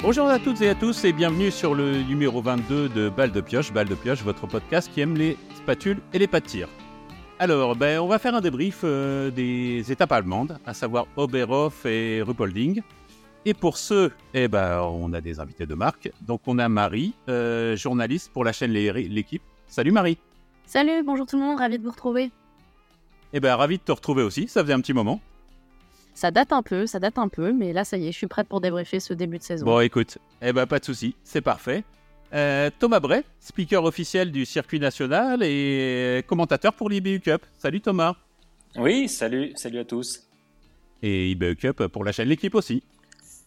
Bonjour à toutes et à tous et bienvenue sur le numéro 22 de Balle de Pioche. Balle de Pioche, votre podcast qui aime les spatules et les pas de tir. Alors, ben, on va faire un débrief euh, des étapes allemandes, à savoir Oberhof et Ruppolding. Et pour ceux, eh ben, on a des invités de marque. Donc, on a Marie, euh, journaliste pour la chaîne L'équipe. Salut Marie. Salut, bonjour tout le monde, ravi de vous retrouver. Eh ben, ravi de te retrouver aussi, ça faisait un petit moment. Ça date un peu, ça date un peu, mais là, ça y est, je suis prête pour débriefer ce début de saison. Bon, écoute, eh ben, pas de souci, c'est parfait. Euh, Thomas Bray, speaker officiel du circuit national et commentateur pour l'IBU Cup. Salut Thomas. Oui, salut, salut à tous. Et IBU Cup pour la chaîne L'équipe aussi.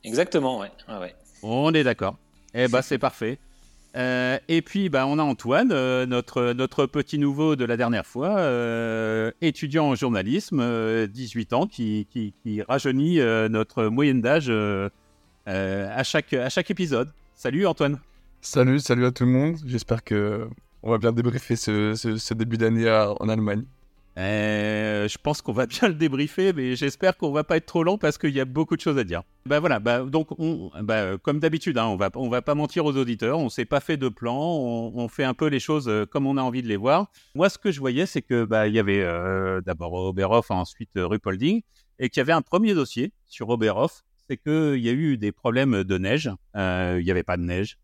Exactement, ouais. ouais, On est d'accord. Eh ben, c'est parfait. Euh, et puis, bah, on a Antoine, euh, notre, notre petit nouveau de la dernière fois, euh, étudiant en journalisme, 18 ans, qui, rajeunit notre moyenne d'âge à, chaque, à chaque épisode. Salut Antoine. Salut, salut à tout le monde. J'espère que on va bien débriefer ce début d'année en Allemagne. Euh, je pense qu'on va bien le débriefer, mais j'espère qu'on va pas être trop long parce qu'il y a beaucoup de choses à dire. Bah voilà, bah, donc on, bah, comme d'habitude, hein, on va on va pas mentir aux auditeurs, on s'est pas fait de plan, on, fait un peu les choses euh, comme on a envie de les voir. Moi, ce que je voyais, c'est que bah il y avait euh, d'abord Oberhof, ensuite Ruppolding, et qu'il y avait un premier dossier sur Oberhof, c'est qu'il y a eu des problèmes de neige, il y avait pas de neige,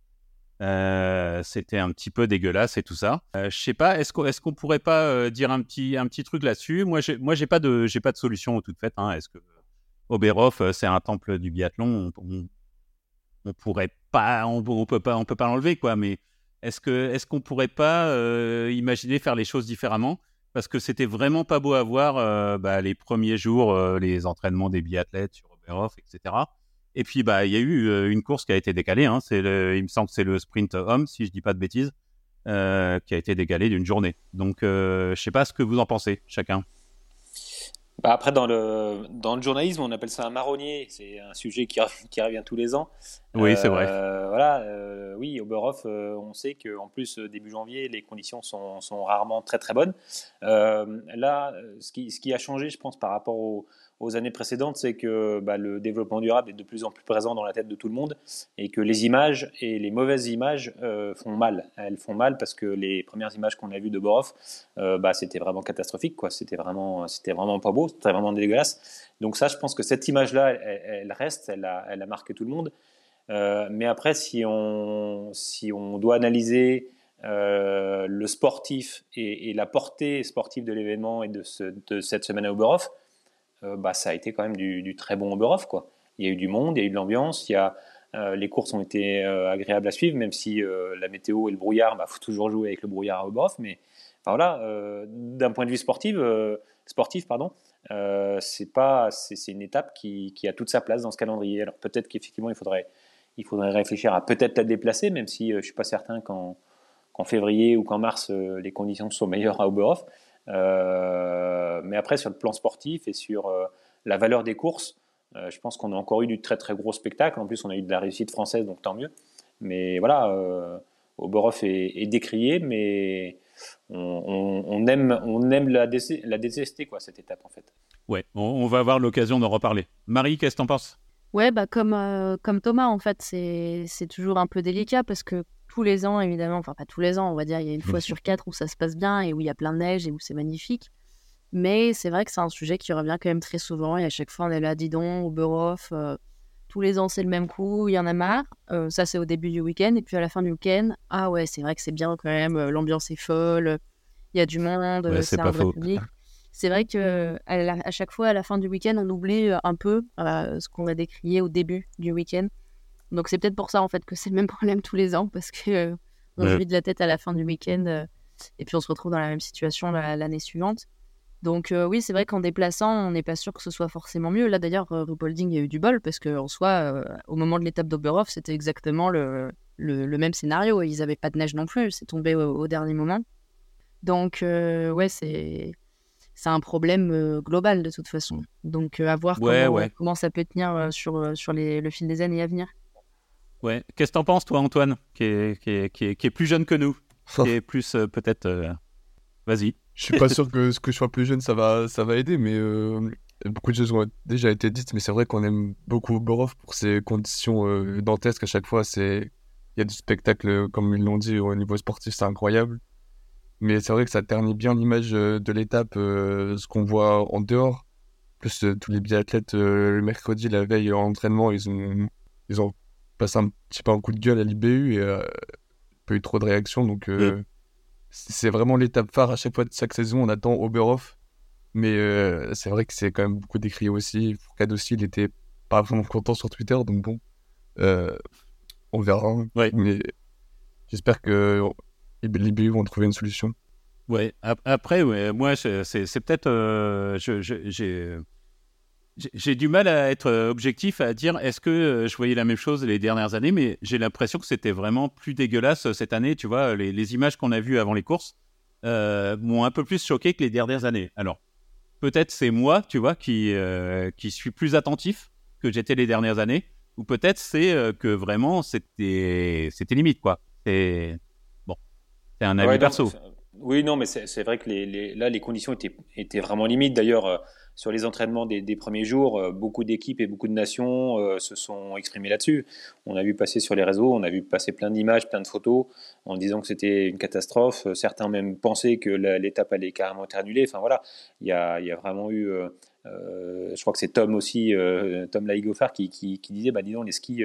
euh, c'était un petit peu dégueulasse et tout ça. Euh, je sais pas, est-ce qu'on pourrait pas euh, dire un petit un petit truc là-dessus? Moi, j'ai moi j'ai pas de j'ai pas de solution toute faite. Hein. Est-ce que Oberhof c'est un temple du biathlon? On, on, pourrait pas, on, peut pas, on peut pas l'enlever quoi. Mais est-ce que est-ce qu'on pourrait pas imaginer faire les choses différemment? Parce que c'était vraiment pas beau à voir bah, les premiers jours, les entraînements des biathlètes sur Oberhof, etc. Et puis, bah, il y a eu euh, une course qui a été décalée. Hein. C'est il me semble que c'est le sprint homme, si je dis pas de bêtises, euh, qui a été décalé d'une journée. Donc, euh, je sais pas ce que vous en pensez, chacun. Bah après, dans le, dans le journalisme, on appelle ça un marronnier. C'est un sujet qui, qui, revient tous les ans. Oui, c'est vrai. Voilà, oui, Oberhof, on sait qu'en plus, début janvier, les conditions sont, sont, rarement très très bonnes. là, ce qui, ce qui a changé, je pense, par rapport au, aux années précédentes, c'est que bah, le développement durable est de plus en plus présent dans la tête de tout le monde et que les images et les mauvaises images euh, font mal. Elles font mal parce que les premières images qu'on a vues de Borov, euh, bah, c'était vraiment catastrophique, quoi. C'était vraiment, c'était vraiment pas beau, c'était vraiment dégueulasse. Donc ça, je pense que cette image-là, elle, reste, elle a, elle a, marqué tout le monde. Euh, mais après, si on, si on doit analyser le sportif et, la portée sportive de l'événement et de, de, cette semaine à Oberhof, bah, ça a été quand même du, très bon Oberhof. Quoi. Il y a eu du monde, il y a eu de l'ambiance, il y a, euh, les courses ont été euh, agréables à suivre, même si la météo et le brouillard, il bah, faut toujours jouer avec le brouillard à Oberhof. Mais voilà, d'un point de vue sportif, sportif pardon, c'est pas, c'est une étape qui, qui, a toute sa place dans ce calendrier. Alors peut-être qu'effectivement, il faudrait, il faudrait réfléchir à peut-être la déplacer, même si je suis pas certain qu'en février ou qu'en mars, les conditions sont meilleures à Oberhof. Euh, mais après, sur le plan sportif et sur euh, la valeur des courses, euh, je pense qu'on a encore eu du très très gros spectacle. En plus, on a eu de la réussite française, donc tant mieux. Mais voilà, Oberhof est, est, décrié, mais on, aime, on aime la, la, détester, quoi, cette étape, en fait. Ouais, on, va avoir l'occasion d'en reparler. Marie, qu'est-ce que t'en penses? Ouais, bah comme, comme Thomas, en fait, c'est toujours un peu délicat parce que tous les ans, évidemment, enfin pas tous les ans, on va dire, il y a une fois sur quatre où ça se passe bien et où il y a plein de neige et où c'est magnifique. Mais c'est vrai que c'est un sujet qui revient quand même très souvent et à chaque fois on est là, dis donc, au Burof, euh, tous les ans c'est le même coup, il y en a marre. Euh, ça c'est au début du week-end et puis à la fin du week-end, ah ouais, c'est vrai que c'est bien quand même, euh, l'ambiance est folle, il y a du monde, c'est un vrai public. C'est vrai que à, chaque fois à la fin du week-end, on oublie un peu ce qu'on a décrié au début du week-end. Donc c'est peut-être pour ça en fait que c'est le même problème tous les ans parce que euh, on ouais. de la tête à la fin du week-end euh, et puis on se retrouve dans la même situation l'année suivante. Donc euh, oui, c'est vrai qu'en déplaçant, on n'est pas sûr que ce soit forcément mieux. Là d'ailleurs, Rupolding a eu du bol parce qu'en soi, au moment de l'étape d'Oberhof, c'était exactement le, le, même scénario. Ils n'avaient pas de neige non plus, c'est tombé au, dernier moment. Donc ouais, c'est c'est un problème global de toute façon. Donc à voir comment, comment, ça peut tenir sur, sur les, le fil des années à venir. Ouais. Qu'est-ce que t'en penses, toi, Antoine, qui est, qui est, qui est, qui est plus jeune que nous Qui est plus, euh, peut-être. Euh, vas-y. Je suis pas sûr que ce que je sois plus jeune, ça va, ça va aider, mais euh, beaucoup de choses ont déjà été dites, mais c'est vrai qu'on aime beaucoup Borov pour ses conditions euh, dantesques. À chaque fois, c'est il y a du spectacle, comme ils l'ont dit, au niveau sportif, c'est incroyable. Mais c'est vrai que ça ternit bien l'image de l'étape, ce qu'on voit en dehors. Plus tous les biathlètes, le mercredi, la veille en entraînement, ils ont, ils ont passé un petit peu un coup de gueule à l'IBU et pas eu trop de réactions. Donc, mm. c'est vraiment l'étape phare à chaque fois de chaque saison. On attend Oberhof mais euh, c'est vrai que c'est quand même beaucoup décrié aussi. Fourcade aussi, il était pas vraiment content sur Twitter, donc bon, euh, on verra. Mais j'espère que les BU vont trouver une solution. Ouais, après, ouais, moi, c'est peut-être. Euh, j'ai du mal à être objectif, à dire est-ce que je voyais la même chose les dernières années, mais j'ai l'impression que c'était vraiment plus dégueulasse cette année. Tu vois, les, les images qu'on a vues avant les courses m'ont un peu plus choqué que les dernières années. Alors, peut-être c'est moi, tu vois, qui, euh, qui suis plus attentif que j'étais les dernières années, ou peut-être c'est euh, que vraiment c'était limite quoi. C'est bon, c'est un avis perso. oui, non, mais c'est vrai que les, là les conditions étaient étaient vraiment limites. D'ailleurs, euh, sur les entraînements des, premiers jours, euh, beaucoup d'équipes et beaucoup de nations euh, se sont exprimées là-dessus. On a vu passer sur les réseaux, on a vu passer plein d'images, plein de photos en disant que c'était une catastrophe. Certains même pensaient que l'étape allait carrément être annulée. Enfin voilà, il y a, vraiment eu. Euh, je crois que c'est Tom aussi, Tom Laigofar, qui, qui, disait bah, disons, les skis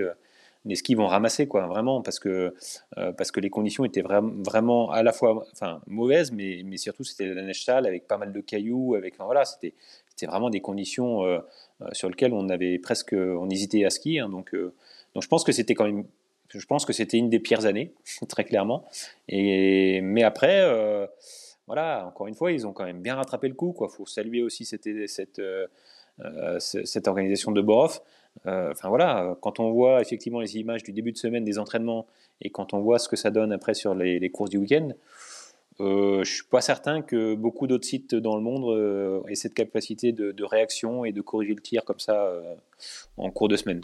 les skis vont ramasser quoi vraiment parce que parce que les conditions étaient vraiment vraiment à la fois enfin mauvaises mais mais surtout c'était la neige sale avec pas mal de cailloux avec enfin, voilà c'était c'était vraiment des conditions euh, euh, sur lesquelles on avait presque, on hésitait à skier. Hein, donc, euh, donc je pense que c'était quand même, je pense que c'était une des pires années, très clairement. Et mais après, voilà, encore une fois, ils ont quand même bien rattrapé le coup. Il faut saluer aussi cette, cette, cette organisation de Borov. enfin voilà, quand on voit effectivement les images du début de semaine des entraînements et quand on voit ce que ça donne après sur les, les courses du week-end, euh, je ne suis pas certain que beaucoup d'autres sites dans le monde euh, aient cette capacité de, réaction et de corriger le tir comme ça euh, en cours de semaine.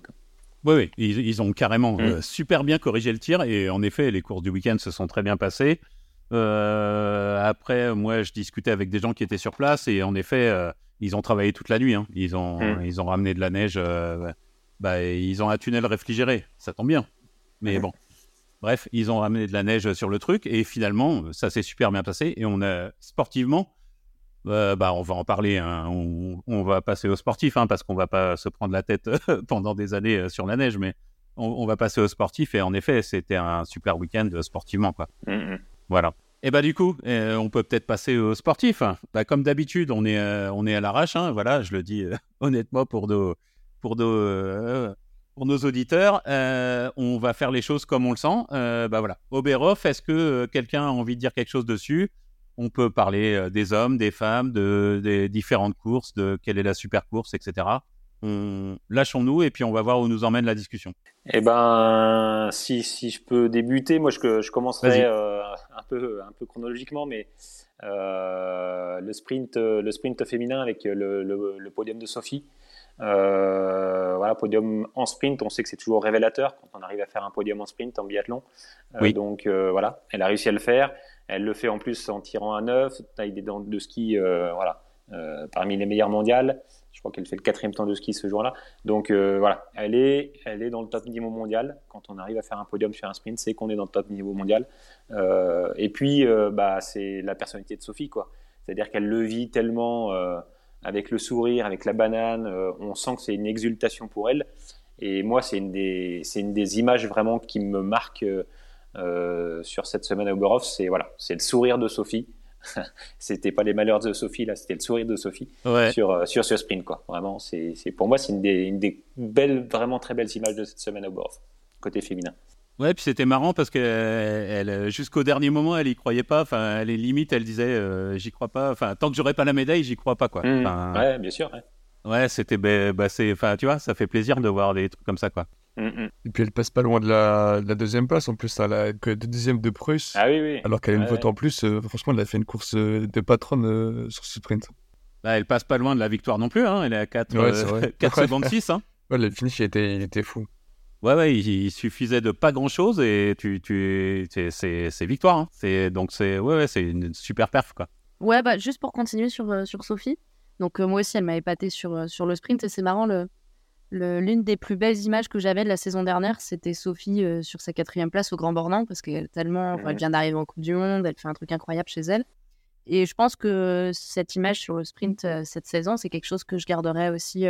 Oui, oui, ils, ont carrément mmh. super bien corrigé le tir et en effet, les courses du week-end se sont très bien passées. après, moi, je discutais avec des gens qui étaient sur place et en effet, ils ont travaillé toute la nuit. Hein. Ils, ont, mmh. ils ont ramené de la neige. Bah, ils ont un tunnel réfrigéré. Ça tombe bien. Mais mmh. bon. Bref, ils ont ramené de la neige sur le truc et finalement, ça s'est super bien passé. Et on a sportivement, euh, bah, on va en parler. Hein, on, va passer au sportif hein, parce qu'on va pas se prendre la tête pendant des années euh, sur la neige, mais on, va passer au sportif. Et en effet, c'était un super week-end sportivement, quoi. Mm-hmm. Voilà. Et bah du coup, euh, on peut peut-être passer au sportif. Bah, comme d'habitude, on est on est à l'arrache. Hein, voilà, je le dis honnêtement pour nos pour nos pour nos auditeurs, euh, on va faire les choses comme on le sent. Euh, bah voilà. Oberhof, est-ce que euh, quelqu'un a envie de dire quelque chose dessus? On peut parler des hommes, des femmes, de, des différentes courses, de quelle est la super course, etc. Lâchons-nous et puis on va voir où nous emmène la discussion. Eh ben, si, si je peux débuter, moi je, je commencerai un, peu, un peu chronologiquement, mais le, sprint, le sprint féminin avec le, le podium de Sophie. Euh, voilà, podium en sprint, on sait que c'est toujours révélateur quand on arrive à faire un podium en sprint en biathlon. Euh, donc euh, voilà, elle a réussi à le faire. Elle le fait en plus en tirant à 9, taille des dents de ski, voilà, parmi les meilleures mondiales. Je crois qu'elle fait le quatrième temps de ski ce jour-là. Donc voilà, elle est, elle est dans le top niveau mondial. Quand on arrive à faire un podium sur un sprint, c'est qu'on est dans le top niveau mondial. et puis, bah, c'est la personnalité de Sophie, quoi. C'est-à-dire qu'elle le vit tellement avec le sourire, avec la banane. Euh, on sent que c'est une exultation pour elle. Et moi, c'est une, des, une des images vraiment qui me marque euh, sur cette semaine à Oberhof. C'est voilà, c'est le sourire de Sophie. c'était pas les malheurs de Sophie là, c'était le sourire de Sophie sur euh, sur ce sprint quoi. Vraiment, c'est pour moi c'est une des, une des belles, vraiment très belles images de cette semaine à Oberhof côté féminin. Ouais, puis c'était marrant parce que elle, jusqu'au dernier moment, elle y croyait pas. Enfin, elle est limite, elle disait, euh, j'y crois pas. Enfin, tant que j'aurai pas la médaille, j'y crois pas, quoi. Mmh. ouais, bien sûr. Ouais, c'était, bah, c'est, enfin, tu vois, ça fait plaisir de voir des trucs comme ça, quoi. Mmh, mmh. Et puis elle passe pas loin de la, la deuxième place. En plus, elle a que deuxième de Prusse. Ah oui, oui. Alors qu'elle a une vote en plus. Euh, franchement, elle a fait une course euh, de patronne sur ce sprint. Bah, elle passe pas loin de la victoire non plus. Hein. Elle est à 4, 4 secondes 6. Hein. Ouais, le finish, il était, il était fou. Ouais, ouais, il, suffisait de pas grand chose et tu, tu, c'est victoire. Hein. C'est donc c'est ouais, ouais c'est une super perf quoi. Ouais, bah juste pour continuer sur, euh, sur Sophie, Donc moi aussi, elle m'a épaté sur, sur le sprint. Et c'est marrant, le, l'une des plus belles images que j'avais de la saison dernière, c'était Sophie sur sa quatrième place au Grand Bornand, parce qu'elle tellement, elle vient d'arriver en Coupe du Monde, elle fait un truc incroyable chez elle. Et je pense que cette image sur le sprint cette saison, c'est quelque chose que je garderai aussi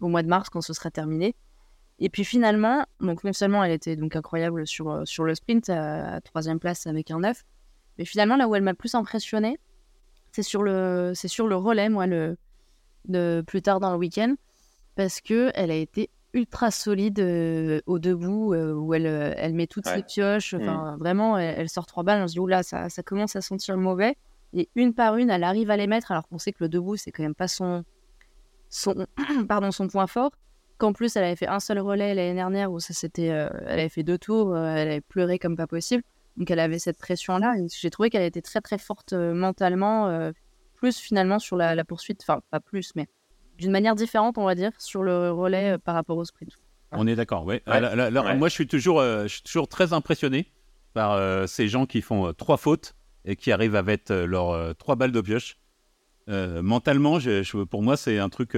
au mois de mars quand ce sera terminé. Et puis finalement, donc non seulement elle était donc incroyable sur, sur le sprint à, troisième place avec un 9, mais finalement là où elle m'a plus impressionné, c'est sur le c'est sur le relais, moi le de plus tard dans le week-end parce que elle a été ultra solide euh, au debout euh, où elle, euh, elle met toutes ses pioches. Enfin, mmh. vraiment, elle, sort trois balles. On se dit, oula, ça, ça commence à sentir mauvais. Et une par une, elle arrive à les mettre, alors qu'on sait que le debout, c'est quand même pas son, son, pardon, son point fort. Qu'en plus, elle avait fait un seul relais l'année dernière où ça c'était, elle avait fait deux tours, elle avait pleuré comme pas possible. Donc elle avait cette pression-là. J'ai trouvé qu'elle était très très forte mentalement, plus finalement sur la, la poursuite, enfin pas plus, mais d'une manière différente, on va dire, sur le relais euh, par rapport au sprint. On est d'accord, oui. Moi, je suis, toujours, euh, je suis toujours très impressionné par euh, ces gens qui font trois fautes et qui arrivent à mettre leurs trois balles de pioche. mentalement, je, pour moi, c'est un truc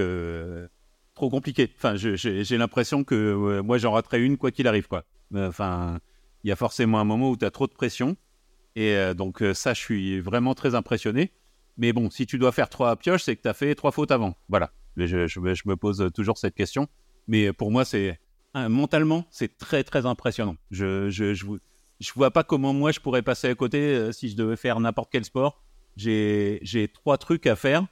trop compliqué. Enfin, j'ai l'impression que moi, j'en raterai une quoi qu'il arrive, quoi. Enfin, il y a forcément un moment où tu as trop de pression. Et donc, ça, je suis vraiment très impressionné. Mais bon, si tu dois faire trois pioches, c'est que tu as fait trois fautes avant. Voilà. Je, je, me pose toujours cette question. Mais pour moi, c'est mentalement, c'est très très impressionnant. Je, je, je, vois pas comment moi je pourrais passer à côté euh, si je devais faire n'importe quel sport. J'ai trois trucs à faire.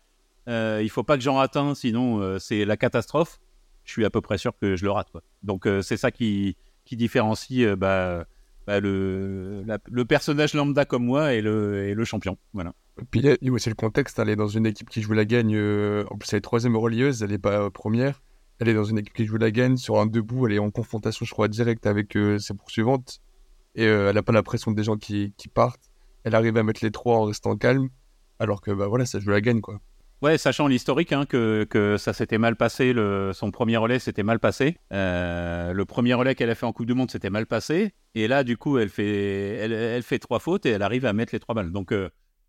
Euh, il faut pas que j'en rate un, sinon euh, c'est la catastrophe. Je suis à peu près sûr que je le rate. Donc euh, c'est ça qui, différencie bah, bah, le, personnage lambda comme moi et le, champion. Voilà. Puis aussi le contexte, elle est dans une équipe qui joue la gagne, en plus elle est troisième relieuse, elle n'est pas première, elle est dans une équipe qui joue la gagne, sur un debout, elle est en confrontation je crois directe avec ses poursuivantes, et elle n'a pas la pression des gens qui, qui, partent, elle arrive à mettre les trois en restant calme, alors que bah voilà, ça joue la gagne quoi. Ouais, sachant l'historique, hein, que, que, ça s'était mal passé, son premier relais s'était mal passé. le premier relais qu'elle a fait en Coupe du Monde s'était mal passé. Et là, du coup, elle fait, elle, fait trois fautes et elle arrive à mettre les trois balles. Donc,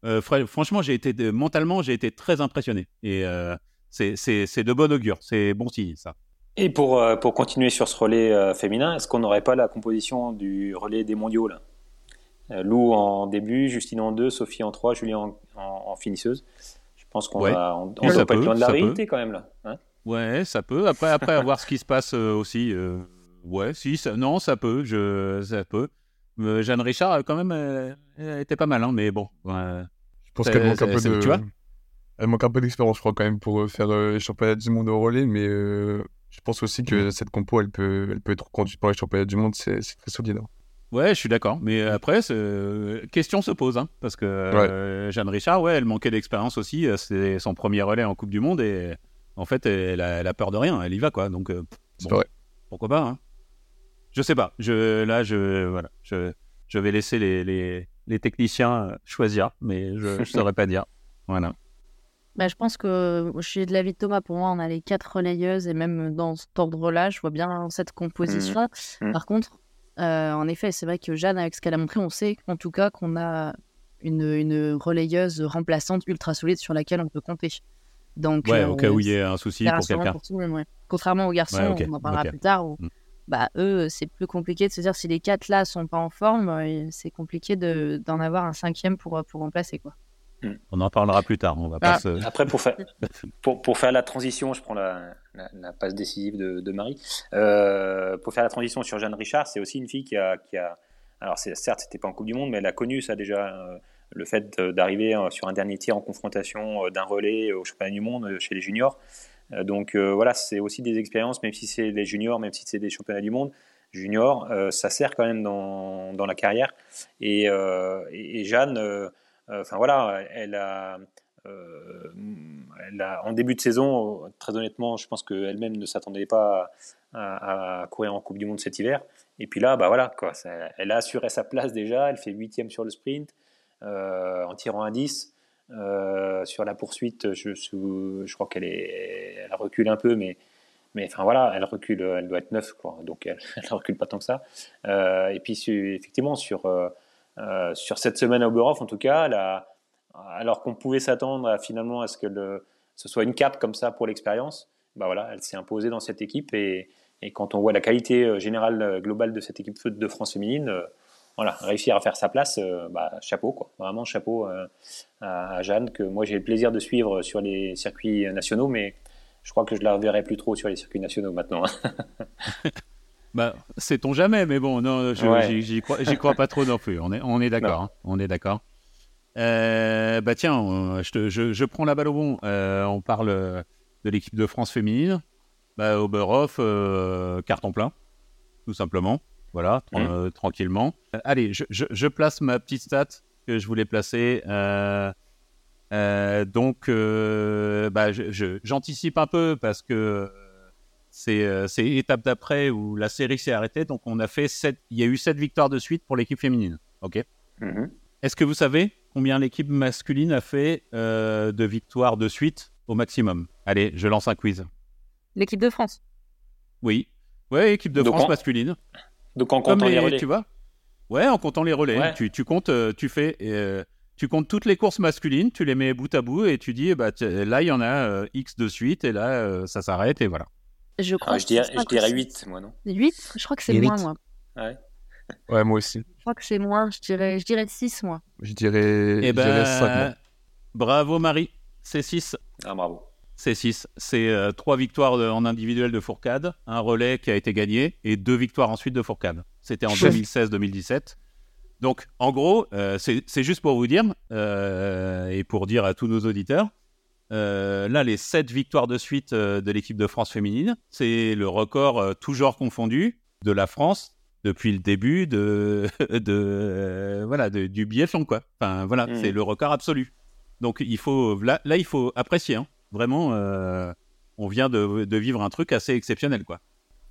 euh, franchement, j'ai été mentalement, j'ai été très impressionné. Et euh, c'est de bon augure, c'est bon signe ça. Et pour, euh, pour continuer sur ce relais féminin, est-ce qu'on n'aurait pas la composition du relais des mondiaux là? Lou en début, Justine en deux, Sophie en trois, Julie en, en, finisseuse. Je pense qu'on va, on, on pas être loin de la réalité quand même là. Hein ouais, ça peut. Après, après à voir ce qui se passe aussi. ouais, si, ça, non, ça peut. Je, ça peut. Jeanne Richard, quand même, elle, était pas mal, hein, mais bon. Je pense qu'elle manque un peu de. Tu vois elle manque un peu d'expérience, je crois, quand même, pour euh, faire euh, les championnats du monde au relais, mais euh, je pense aussi que cette compo, elle peut, elle peut être conduite par les championnats du monde, c'est très solide. Hein. Ouais, je suis d'accord. Mais après, question se pose, hein, parce que Jeanne Richard, ouais, elle manquait d'expérience aussi. C'est son premier relais en Coupe du Monde et en fait, elle a, peur de rien. Elle y va, quoi. Donc, vrai. pourquoi pas hein. Je sais pas. Je, là, je, voilà, je, je vais laisser les, les, les techniciens euh, choisir, mais je ne saurais pas dire. Voilà. Bah, je pense que je suis de l'avis de Thomas. Pour moi, on a les quatre relayeuses et même dans cet ordre-là, je vois bien cette composition. Mmh. Mmh. Par contre, euh, en effet, c'est vrai que Jeanne, avec ce qu'elle a montré, on sait en tout cas qu'on a une, une, relayeuse remplaçante ultra solide sur laquelle on peut compter. Donc, ouais, au cas où il y ait un souci pour quelqu'un. Contrairement aux garçons, on en parlera plus tard, mmh bah, eux, c'est plus compliqué de se dire si les quatre là sont pas en forme, euh, c'est compliqué d'en avoir un cinquième pour, euh, pour remplacer. Quoi. Hmm. On en parlera plus tard. On va pas ah, Après, pour faire, pour, pour, faire la transition, je prends la, la, passe décisive de, de Marie. Euh, pour faire la transition sur Jeanne Richard, c'est aussi une fille qui a. Qui a alors, certes, c'était pas en Coupe du Monde, mais elle a connu ça déjà. le fait d'arriver sur un dernier tir en confrontation d'un relais au championnat du monde chez les juniors. Euh, donc euh, voilà, c'est aussi des expériences, même si c'est les juniors, même si c'est des championnats du monde junior, euh, ça sert quand même dans, dans la carrière. Et, et, Jeanne, enfin voilà, a, elle a, en début de saison, très honnêtement, je pense qu'elle-même ne s'attendait pas à, courir en Coupe du Monde cet hiver. Et puis là, bah voilà, elle a assuré sa place déjà, elle fait huitième sur le sprint en tirant un 10. Euh, sur la poursuite, je, crois qu'elle elle recule un peu, mais, mais enfin voilà, elle recule, elle doit être 9, quoi, donc elle, ne recule pas tant que ça. Euh, et puis effectivement, sur, euh, sur cette semaine à Oberhof, en tout cas, alors qu'on pouvait s'attendre finalement à ce que ce soit une cape comme ça pour l'expérience, bah voilà, elle s'est imposée dans cette équipe et, quand on voit la qualité générale globale de cette équipe de France féminine, voilà, réussir à faire sa place, bah, chapeau quoi, vraiment chapeau à, Jeanne que moi j'ai le plaisir de suivre sur les circuits nationaux, mais je crois que je la reverrai plus trop sur les circuits nationaux maintenant. bah, sait-on jamais, mais bon, non, j'y crois, crois, pas trop non plus. On est, on est d'accord, hein, on est d'accord. Euh, bah tiens, je, je, je, prends la balle au bon. Euh, on parle de l'équipe de France féminine. Bah, Oberhof, euh, carton plein, tout simplement. Voilà, mmh. tranquillement. allez, je, je, place ma petite stat que je voulais placer. donc, bah, j'anticipe un peu parce que c'est l'étape d'après où la série s'est arrêtée. Donc, on a fait sept, il y a eu sept victoires de suite pour l'équipe féminine. Ok. Mmh. Est-ce que vous savez combien l'équipe masculine a fait euh, de victoires de suite au maximum? Allez, je lance un quiz. L'équipe de France Oui. Ouais, équipe de France masculine. Donc en comptant les, relais. Tu vois? Ouais, en comptant les relais. Tu, comptes, euh, tu fais. Euh, tu comptes toutes les courses masculines, tu les mets bout à bout et tu dis, bah, là, il y en a X de suite et là, ça s'arrête et voilà. Je crois. Ah, je dirais, je dirais 8, moi, non? 8 Je crois que c'est moins, moi. Ouais. Ouais, moi aussi. Je crois que c'est moins, je dirais, je dirais 6, moi. Je dirais, eh ben, 5, Bravo Marie, c'est 6. Ah, bravo. C'est 6. C'est euh, 3 victoires en individuel de Fourcade, un relais qui a été gagné et 2 victoires ensuite de Fourcade. C'était en 2016-2017. Donc, en gros, euh, c'est juste pour vous dire, euh, et pour dire à tous nos auditeurs, euh, là, les 7 victoires de suite de l'équipe de France féminine, c'est le record, toujours confondu, de la France depuis le début de, de voilà du biathlon quoi. Enfin voilà, mm. c'est le record absolu. Donc il faut là, là il faut apprécier hein. vraiment. Euh, on vient de, de, vivre un truc assez exceptionnel quoi.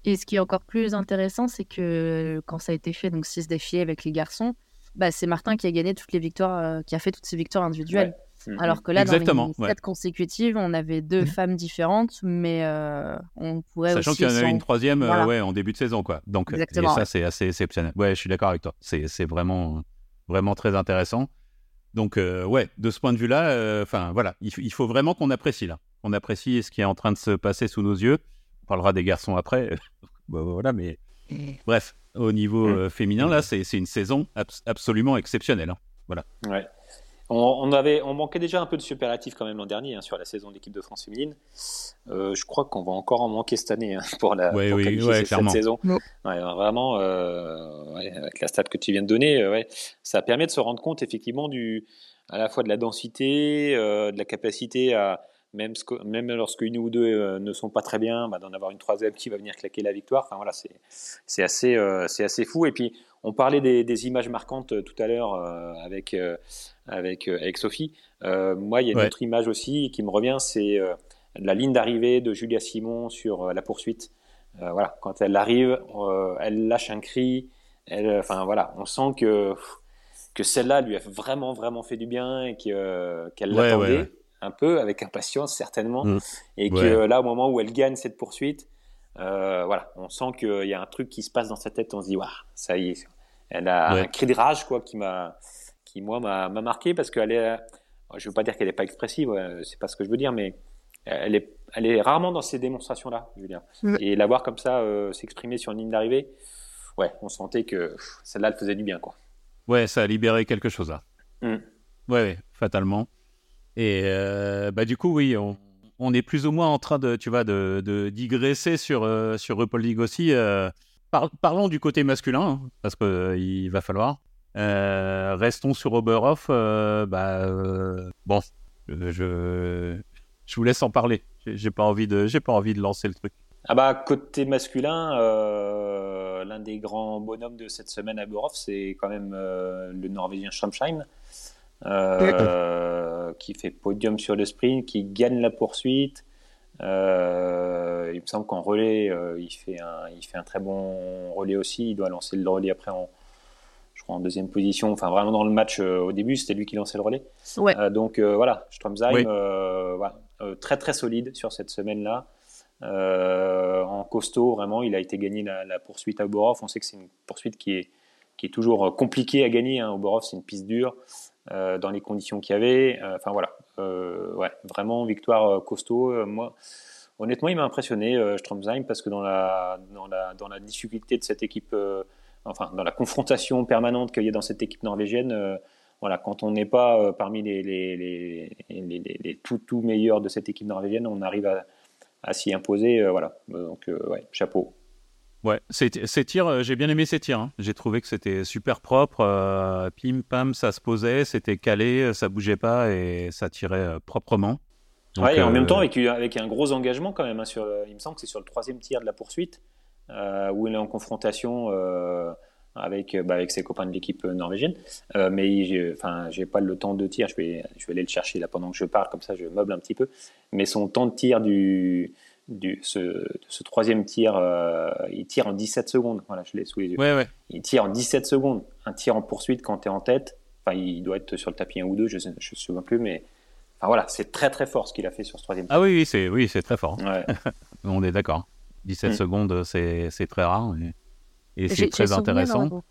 Et ce qui est encore plus intéressant, c'est que quand ça a été fait donc six défis avec les garçons, bah, c'est Martin qui a gagné toutes les victoires, euh, qui a fait toutes ces victoires individuelles. Alors que là, dans les sept consécutives, on avait deux mm-hmm. femmes différentes, mais euh, on pourrait Sachant qu'il y en avait une troisième euh, ouais, en début de saison. Quoi. Donc, et ça, c'est assez exceptionnel. Ouais, je suis d'accord avec toi. C'est vraiment, vraiment très intéressant. Donc, ouais, de ce point de vue-là, enfin voilà, il, faut vraiment qu'on apprécie là. On apprécie ce qui est en train de se passer sous nos yeux. On parlera des garçons après. Bah, voilà, mais bref, au niveau féminin, là, c'est une saison absolument exceptionnelle. Hein. Voilà. Ouais. On, avait, on manquait déjà un peu de superlatif quand même l'an dernier hein, sur la saison de l'équipe de France féminine. Euh, je crois qu'on va encore en manquer cette année hein, pour la cette saison. vraiment, euh, avec la stat que tu viens de donner, euh, ça permet de se rendre compte effectivement du, à la fois de la densité, de la capacité à même, même lorsque une ou deux ne sont pas très bien, bah, d'en avoir une troisième qui va venir claquer la victoire. Enfin voilà, c'est assez, c'est assez fou. Et puis on parlait des, images marquantes euh, tout à l'heure euh, avec, euh, avec, avec Sophie. moi, il y a une autre image aussi qui me revient, c'est la ligne d'arrivée de Julia Simon sur la poursuite. voilà, quand elle arrive, elle lâche un cri. Elle, enfin voilà, on sent que que celle-là lui a vraiment vraiment fait du bien et qu'elle l'attendait un peu avec impatience certainement, mm. et que là au moment où elle gagne cette poursuite, voilà, on sent qu'il y a un truc qui se passe dans sa tête. On se dit, waouh, ça y est, elle a un cri de rage quoi qui m'a, qui moi m'a marqué parce qu'elle est, je veux pas dire qu'elle est pas expressive, c'est pas ce que je veux dire, mais elle est, elle est rarement dans ces démonstrations là, Julien. Et la voir comme ça euh, s'exprimer sur une ligne d'arrivée, ouais, on sentait que celle-là elle faisait du bien quoi. Ouais, ça a libéré quelque chose là. Mmh. Ouais, fatalement. Et euh, bah du coup oui, on, est plus ou moins en train de, tu vois, de, digresser sur euh, sur RuPaul League aussi parlons du côté masculin, hein, parce qu'il euh, va falloir. Euh, restons sur Oberhof. Euh, bah, bon, je, je vous laisse en parler. J'ai pas envie de, j'ai pas envie de lancer le truc. Ah bah côté masculin, l'un des grands bonhommes de cette semaine à Oberhof, c'est quand même le Norvégien Schamsheim, qui fait podium sur le sprint, qui gagne la poursuite. Euh, il me semble qu'en relais, euh, il, fait un, il fait un très bon relais aussi. Il doit lancer le relais après en, je crois en deuxième position. Enfin, vraiment dans le match euh, au début, c'était lui qui lançait le relais. Ouais. donc voilà, Stromsheim, voilà, très très solide sur cette semaine-là. en costaud, vraiment, il a été gagné la, poursuite à Oborov. On sait que c'est une poursuite qui est, qui est toujours compliquée à gagner. Hein. Oborov, c'est une piste dure dans les conditions qu'il y avait. Enfin voilà, ouais, vraiment victoire costaud. moi, honnêtement, il m'a impressionné, Stromsheim, parce que dans la, dans, la, dans la difficulté de cette équipe, enfin, dans la confrontation permanente qu'il y a dans cette équipe norvégienne, voilà, quand on n'est pas parmi les, les, les, les, tout, tout meilleurs de cette équipe norvégienne, on arrive à, à s'y imposer. voilà, donc, ouais, chapeau. Ouais, ces, tirs, euh, j'ai bien aimé ces tirs. Hein. J'ai trouvé que c'était super propre. Euh, pim, pam, ça se posait, c'était calé, ça bougeait pas et ça tirait euh, proprement. ouais, et en même temps, avec, avec, un gros engagement quand même. Hein, sur, il me semble que c'est sur le troisième tir de la poursuite où il est en confrontation avec, bah, avec ses copains de l'équipe norvégienne. mais j'ai, enfin, j'ai pas le temps de tir. Je vais, je vais aller le chercher là pendant que je parle, comme ça je meuble un petit peu. Mais son temps de tir du du, ce, ce, troisième tir, euh, il tire en 17 secondes. Voilà, je l'ai sous les yeux. Ouais, ouais. Il tire en 17 secondes. Un tir en poursuite quand tu es en tête, enfin, il doit être sur le tapis un ou deux, je ne me souviens plus, mais enfin, voilà, c'est très très fort ce qu'il a fait sur ce troisième tir. Ah oui, oui, c'est oui, très fort. Ouais. On est d'accord. 17 mm. secondes, c'est très rare et, c'est très intéressant.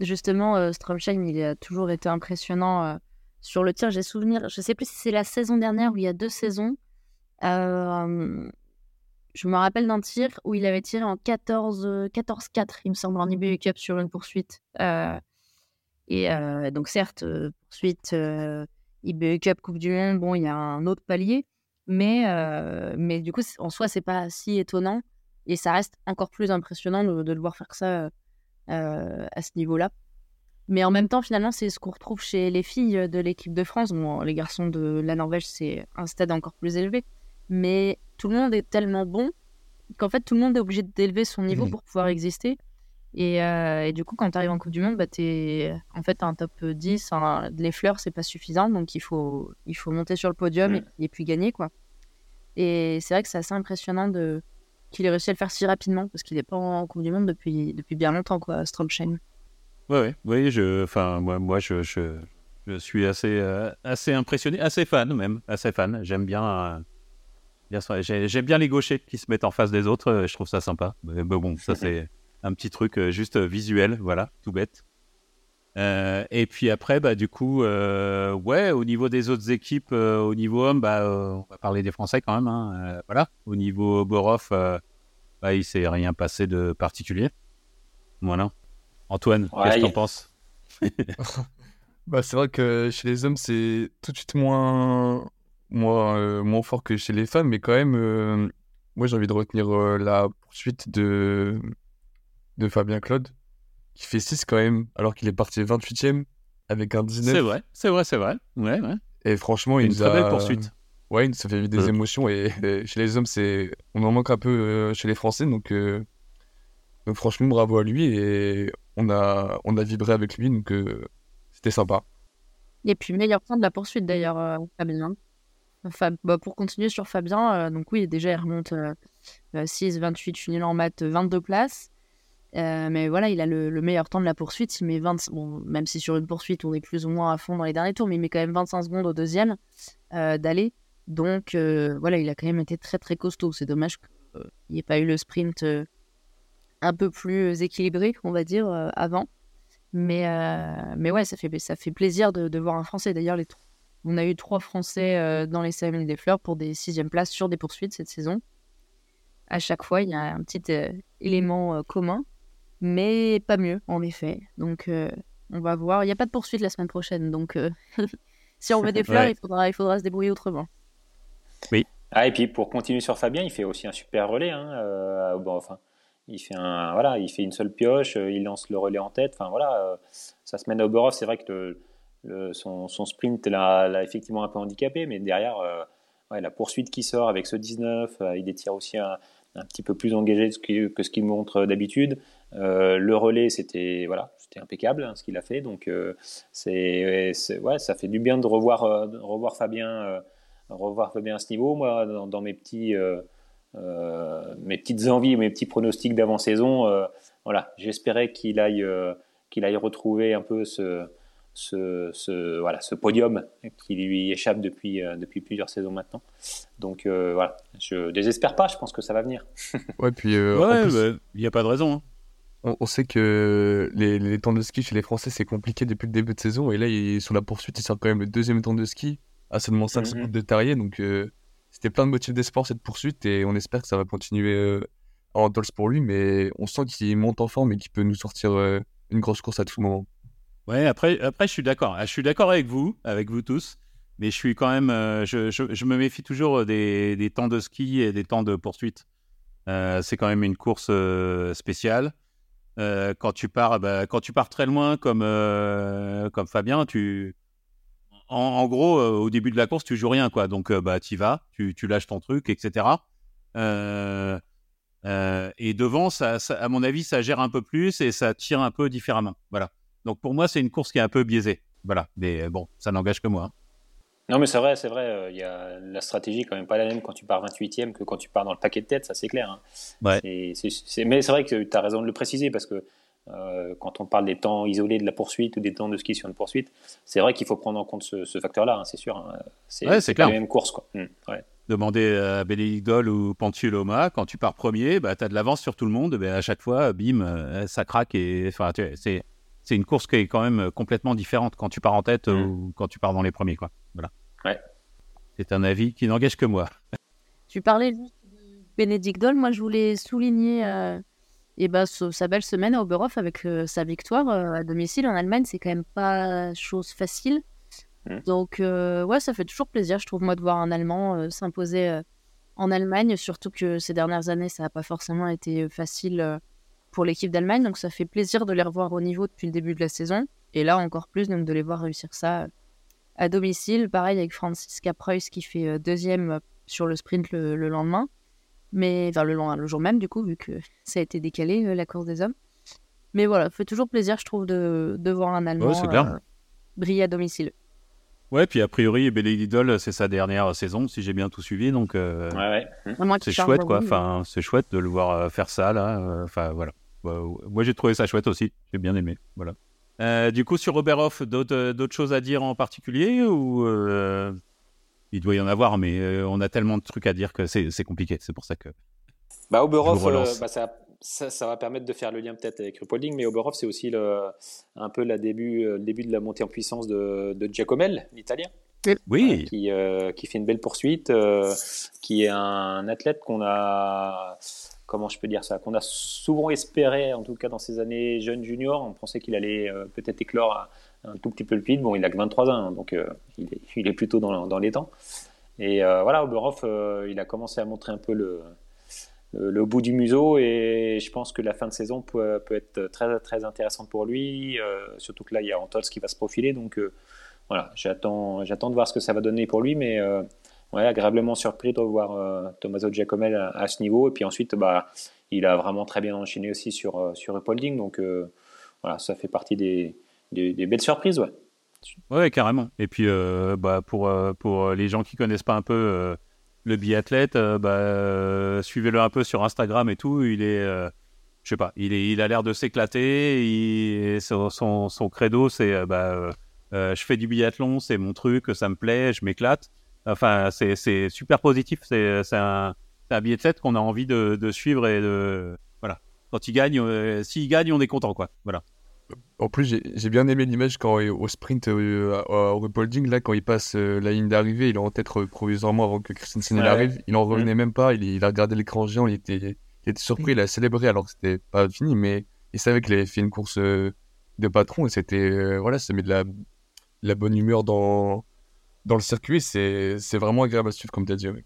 justement, euh, il a toujours été impressionnant euh, sur le tir. J'ai souvenir, je sais plus si c'est la saison dernière ou il y a deux saisons. Euh, je me rappelle d'un tir où il avait tiré en 14-4, 14 il me semble, en IBU Cup sur une poursuite. Euh, et euh, donc, certes, euh, poursuite, IBU Cup, Coupe du Monde, bon, il y a un autre palier. Mais, mais du coup, en soi, c'est pas si étonnant. Et ça reste encore plus impressionnant de, le voir faire ça à ce niveau-là. Mais en même temps, finalement, c'est ce qu'on retrouve chez les filles de l'équipe de France. Bon, les garçons de la Norvège, c'est un stade encore plus élevé mais tout le monde est tellement bon qu'en fait tout le monde est obligé d'élever son niveau mmh. pour pouvoir exister. Et, euh, et, du coup, quand tu arrives en Coupe du Monde, bah, es, en fait, un top 10. les fleurs, c'est pas suffisant. Donc, il faut, il faut monter sur le podium et, et, puis gagner. quoi. Et c'est vrai que c'est assez impressionnant de, qu'il ait réussi à le faire si rapidement parce qu'il n'est pas en Coupe du Monde depuis, depuis bien longtemps, quoi, Stromsheim. Ouais, ouais. Oui, je, enfin, moi, moi je, je, je suis assez, euh, assez impressionné, assez fan même, assez fan. J'aime bien. Euh, J'aime bien les gauchers qui se mettent en face des autres, euh, je trouve ça sympa. Mais bon, ça c'est un petit truc euh, juste visuel, voilà, tout bête. Euh, et puis après, bah, du coup, ouais, au niveau des autres équipes, au niveau homme, bah, on va parler des Français quand même. Hein, voilà. Au niveau Borov, bah, il s'est rien passé de particulier. Voilà. Antoine, qu'est-ce que t'en penses? Bah, C'est vrai que chez les hommes, c'est tout de suite moins, moins, euh, moins fort que chez les femmes, mais quand même, euh, moi j'ai envie de retenir euh, la poursuite de, de Fabien Claude, qui fait 6 quand même, alors qu'il est parti 28ème avec un 19. C'est vrai, c'est vrai, c'est vrai. Ouais, ouais. Et franchement, il une très belle poursuite. Ouais, ça fait vivre des émotions. Et, chez les hommes, c'est on en manque un peu chez les Français. Donc, donc franchement, bravo à lui. Et on a, on a vibré avec lui. Donc c'était sympa. Et puis, meilleur point de la poursuite d'ailleurs, Fabien. Bah, pour continuer sur Fabien, euh, donc oui, déjà, il remonte 6, 28, je suis nul en maths, 22 places. Euh, mais voilà, il a le, meilleur temps de la poursuite. Il met 20, bon, même si sur une poursuite, on est plus ou moins à fond dans les derniers tours, mais il met quand même 25 secondes au deuxième euh, d'aller. Donc voilà, il a quand même été très très costaud. C'est dommage qu'il n'y ait pas eu le sprint un peu plus équilibré, on va dire, avant. Mais, mais ouais, ça fait, ça fait plaisir de, voir un Français. D'ailleurs, les, on a eu trois Français euh, dans les cérémonies des fleurs pour des sixièmes places sur des poursuites cette saison. À chaque fois, il y a un petit euh, élément euh, commun, mais pas mieux, en effet. Donc, on va voir. Il n'y a pas de poursuite la semaine prochaine, donc si on veut des fleurs, il, faudra, il faudra se débrouiller autrement. Oui. Ah, et puis pour continuer sur Fabien, il fait aussi un super relais. Hein, bon, enfin, il fait un, voilà, il fait une seule pioche, il lance le relais en tête. Enfin voilà, ça se mène à Oberhof. C'est vrai que son, sprint l'a effectivement un peu handicapé, mais derrière, euh, la poursuite qui sort avec ce 19, euh, il est aussi un, un, petit peu plus engagé que ce qu'il montre d'habitude. Euh, le relais, c'était voilà, c'était impeccable hein, ce qu'il a fait. Donc c'est ouais, ça fait du bien de revoir, revoir Fabien, revoir Fabien à ce niveau. Moi, dans, mes petits mes petites envies, mes petits pronostics d'avant-saison, voilà, j'espérais qu'il aille qu'il aille retrouver un peu ce ce, voilà, ce podium qui lui échappe depuis, euh, depuis plusieurs saisons maintenant. Donc euh, voilà, je désespère pas, je pense que ça va venir. ouais, puis euh, bah, il n'y a pas de raison. Hein. On, sait que les, les, temps de ski chez les Français, c'est compliqué depuis le début de saison. Et là, il, sur la poursuite, il sort quand même le deuxième temps de ski. à seulement 5 Mhm. secondes de Terrier. Donc, euh, c'était plein de motifs d'espoir cette poursuite et on espère que ça va continuer euh, en Tols pour lui. Mais on sent qu'il monte en forme et qu'il peut nous sortir euh, une grosse course à tout moment. Ouais, après, après je suis d'accord. Ah, Je suis d'accord avec vous, avec vous tous. Mais je suis quand même. euh, je, je- me méfie toujours des, des temps de ski et des temps de poursuite. Euh, c'est quand même une course euh, spéciale. Quand tu pars, bah, quand tu pars très loin, comme comme Fabien, tu, en, gros, au début de la course, tu joues rien, quoi. Donc, bah, t'y vas, tu, tu lâches ton truc, etc. Et devant, ça- à mon avis, ça gère un peu plus et ça tire un peu différemment. Voilà. Donc pour moi, c'est une course qui est un peu biaisée. Voilà. Mais euh, bon, ça n'engage que moi. hein. Non, mais c'est vrai, c'est vrai. euh, Il y a la stratégie quand même pas la même quand tu pars 28e que quand tu pars dans le paquet de tête, ça c'est clair. hein. Ouais. C'est- c'est- c'est- mais c'est vrai que tu as raison de le préciser parce que euh, quand on parle des temps isolés de la poursuite ou des temps de ski sur une poursuite, c'est vrai qu'il faut prendre en compte ce, ce facteur-là, hein, c'est sûr. hein. C'est Ouais, c'est pas clair. les mêmes courses. Quoi. Hum, ouais. Demander à Bénédicte Doll ou Pantuloma, quand tu pars premier, bah, tu as de l'avance sur tout le monde. Ben, à chaque fois, bim, euh, ça craque. Et, enfin, tu sais, c'est, une course qui est quand même complètement différente quand tu pars en tête Mm. ou quand tu pars dans les premiers. Quoi. Voilà. Ouais. C'est un avis qui n'engage que moi. Tu parlais juste de Bénédicte Doll. Moi, je voulais souligner euh, eh ben, sa belle semaine à Oberhof avec euh, sa victoire euh, à domicile en Allemagne. C'est quand même pas chose facile. Mm. Donc, euh, ouais, ça fait toujours plaisir, je trouve, moi, de voir un Allemand euh, s'imposer euh, en Allemagne. Surtout que ces dernières années, ça n'a pas forcément été euh, facile euh, pour l'équipe d'Allemagne. Donc, ça fait plaisir de les revoir au niveau depuis le début de la saison. Et là, encore plus, donc, de les voir réussir ça à domicile. Pareil avec Franziska Preuss qui fait euh, deuxième sur le sprint le, le lendemain. Mais enfin, le, le jour même, du coup, vu que ça a été décalé, euh, la course des hommes. Mais voilà, fait toujours plaisir, je trouve, de, de voir un Allemand euh, briller à domicile. Ouais, puis a priori, Bénédicte Doll, c'est sa dernière saison, si j'ai bien tout suivi. Donc, euh, Ouais, ouais. C'est chouette, quoi. Enfin, c'est chouette de le voir faire ça, là. Enfin, voilà. Ouais. moi, j'ai trouvé ça chouette aussi. J'ai bien aimé. Voilà. Euh, du coup, sur Oberhof, d'autres euh, d'autres choses à dire en particulier ou euh, il doit y en avoir, mais euh, on a tellement de trucs à dire que c'est compliqué. C'est pour ça que. Bah, Oberhof, euh, bah, ça, ça, ça va permettre de faire le lien peut-être avec Rupolding, mais Oberhof, c'est aussi le, un peu la début, le début de la montée en puissance de, de Giacomel, l'italien. Oui. qui, euh, qui fait une belle poursuite, euh, qui est un athlète qu'on a, comment je peux dire ça, qu'on a souvent espéré, en tout cas dans ses années jeunes juniors. On pensait qu'il allait euh, peut-être éclore un tout petit peu le vide. Bon, il a que 23 ans, hein, donc euh, il, est, plutôt dans, les temps. Et euh, voilà, Oberhof, euh, il a commencé à montrer un peu le, bout du museau et je pense que la fin de saison peut, être très, très intéressante pour lui, surtout que là, il y a Antols qui va se profiler, donc voilà, j'attends, de voir ce que ça va donner pour lui, mais ouais, agréablement surpris de voir euh, Tommaso Giacomel à, ce niveau. Et puis ensuite, bah, il a vraiment très bien enchaîné aussi sur, euh, sur Upholding, donc euh, voilà, ça fait partie des, des, belles surprises, ouais. Ouais, carrément. Et puis, bah, pour, pour les gens qui connaissent pas un peu le biathlète, bah, suivez-le un peu sur Instagram et tout. Il est, je sais pas, il, est, il a l'air de s'éclater. Son, son, son credo, c'est bah, je fais du biathlon, c'est mon truc, ça me plaît, je m'éclate. Enfin, c'est super positif. C'est un, c'est un biathlète qu'on a envie de, de suivre et de. Voilà. Quand il gagne, euh, s'il gagne, on est content, quoi. Voilà. En plus, j'ai bien aimé l'image quand euh, au sprint euh, au Repolding, là, quand il passe euh, la ligne d'arrivée, il est en tête euh, provisoirement avant que Christensen Ouais. arrive. Il en revenait même pas, il, il a regardé l'écran géant, il était, il était surpris, il a célébré alors que c'était pas fini, mais il savait qu'il avait fait une course de patron et c'était, voilà, ça met de la, de la bonne humeur dans, dans le circuit. C'est c'est vraiment agréable à suivre, comme tu as dit. ouais.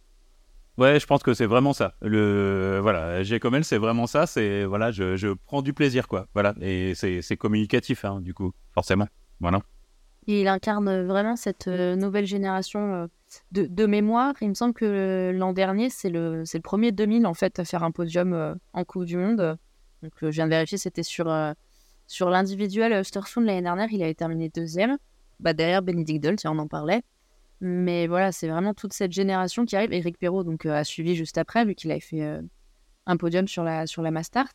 Ouais, je pense que c'est vraiment ça. Le voilà, j'ai comme elle, c'est vraiment ça. C'est voilà, je, je prends du plaisir, quoi. Voilà, et c'est c'est communicatif, hein, du coup, forcément. Voilà. Et il incarne vraiment cette euh, nouvelle génération euh, de, de mémoire. Il me semble que l'an dernier, c'est le, c'est le premier 2000 en fait à faire un podium euh, en Coupe du Monde. Donc, je viens de vérifier, c'était sur, sur l'individuel Östersund l'année dernière. Il avait terminé deuxième. Bah, derrière Benedict Doll, tiens, on en parlait. Mais voilà, c'est vraiment toute cette génération qui arrive. Eric Perrault donc, euh, a suivi juste après, vu qu'il avait fait euh, un podium sur la, sur la Mastart.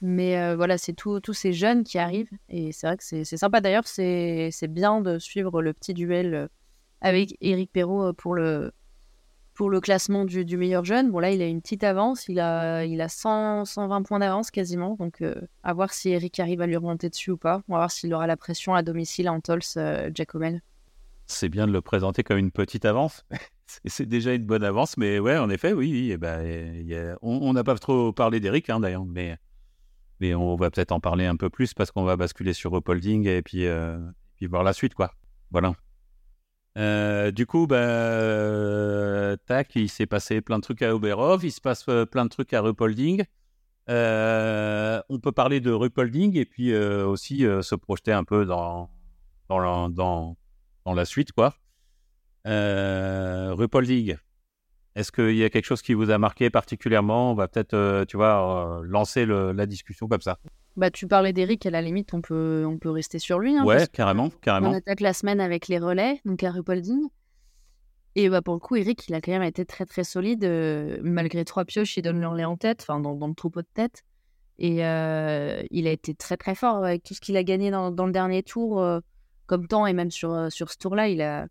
Mais euh, voilà, c'est tous ces jeunes qui arrivent. Et c'est vrai que c'est sympa. D'ailleurs, c'est bien de suivre le petit duel avec Eric Perrault pour le, pour le classement du, du meilleur jeune. Bon, là, il a une petite avance. Il a, il a 100, 120 points d'avance quasiment. Donc, à voir si Eric arrive à lui remonter dessus ou pas. On va voir s'il aura la pression à domicile à Antols, euh. C'est bien de le présenter comme une petite avance. c'est déjà une bonne avance, mais ouais, en effet, oui, oui eh ben, on n'a pas trop parlé d'Eric, hein, d'ailleurs, mais, mais on va peut-être en parler un peu plus parce qu'on va basculer sur Upholding et puis, euh, puis voir la suite, quoi. Voilà. Euh, du coup, bah, tac, il s'est passé plein de trucs à Oberov, il se passe euh, plein de trucs à Rupolding. on peut parler de Rupolding et puis aussi se projeter un peu dans, dans, dans la suite, quoi. Euh, RuPaul est-ce qu'il y a quelque chose qui vous a marqué particulièrement? On va peut-être, euh, tu vois, euh, lancer la discussion comme ça. Bah, tu parlais d'Eric, à la limite, on peut, on peut rester sur lui. Hein, ouais, carrément, carrément. On attaque la semaine avec les relais, donc à RuPaul Et bah, pour le coup, Eric, il a quand même été très très solide. malgré trois pioches, il donne le relais en tête, enfin dans, le troupeau de tête. Et il a été très très fort avec tout ce qu'il a gagné dans, dans, le dernier tour, comme temps, et même sur, sur ce tour-là, il a,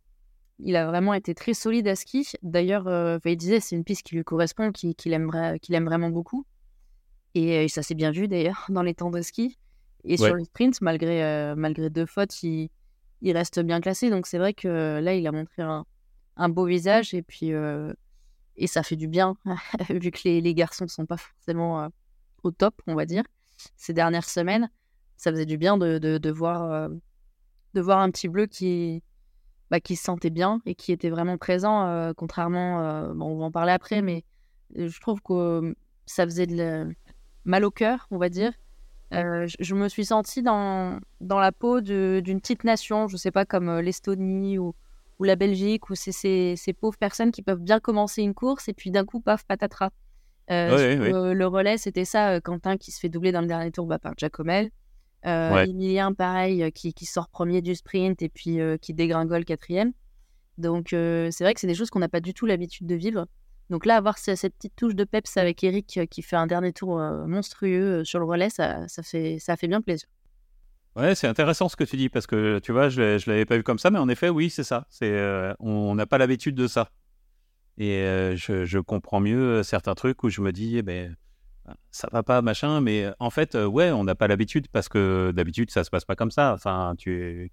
il a vraiment été très solide à ski. D'ailleurs, euh, il disait c'est une piste qui lui correspond, qu'il aime, aime vraiment beaucoup. Et, euh, ça s'est bien vu d'ailleurs dans les temps de ski. Et sur le sprint, malgré, euh, malgré deux fautes, il, il, reste bien classé. Donc c'est vrai que là, il a montré un, un beau visage et puis et ça fait du bien vu que les, les garçons ne sont pas forcément au top, on va dire, ces dernières semaines. Ça faisait du bien de, de, de voir, de voir un petit bleu qui, bah, qui se sentait bien et qui était vraiment présent, euh, contrairement, euh, bon, on va en parler après, mmh mais euh, je trouve que ça faisait de mal au cœur, on va dire. je, me suis sentie dans, dans la peau d'une petite nation, je sais pas, comme l'Estonie ou, ou, la Belgique, où c'est ces, ces, pauvres personnes qui peuvent bien commencer une course et puis d'un coup, paf, patatras. Le relais, c'était ça, Quentin qui se fait doubler dans le dernier tour bah, par Jacomel. Euh, Emilien, pareil, euh, qui, sort premier du sprint et puis euh, qui dégringole quatrième. Donc c'est vrai que c'est des choses qu'on n'a pas du tout l'habitude de vivre. Donc là, avoir cette petite touche de peps avec Eric qui fait un dernier tour monstrueux sur le relais, ça, ça, fait, ça fait bien plaisir. Ouais, c'est intéressant ce que tu dis parce que tu vois, je ne l'avais pas vu comme ça, mais en effet, oui, c'est ça. C'est, on n'a pas l'habitude de ça. Et je, je, comprends mieux certains trucs où je me dis, eh ben, ça va pas, machin. Mais en fait, euh, ouais, on n'a pas l'habitude parce que d'habitude, ça se passe pas comme ça. Enfin, tu,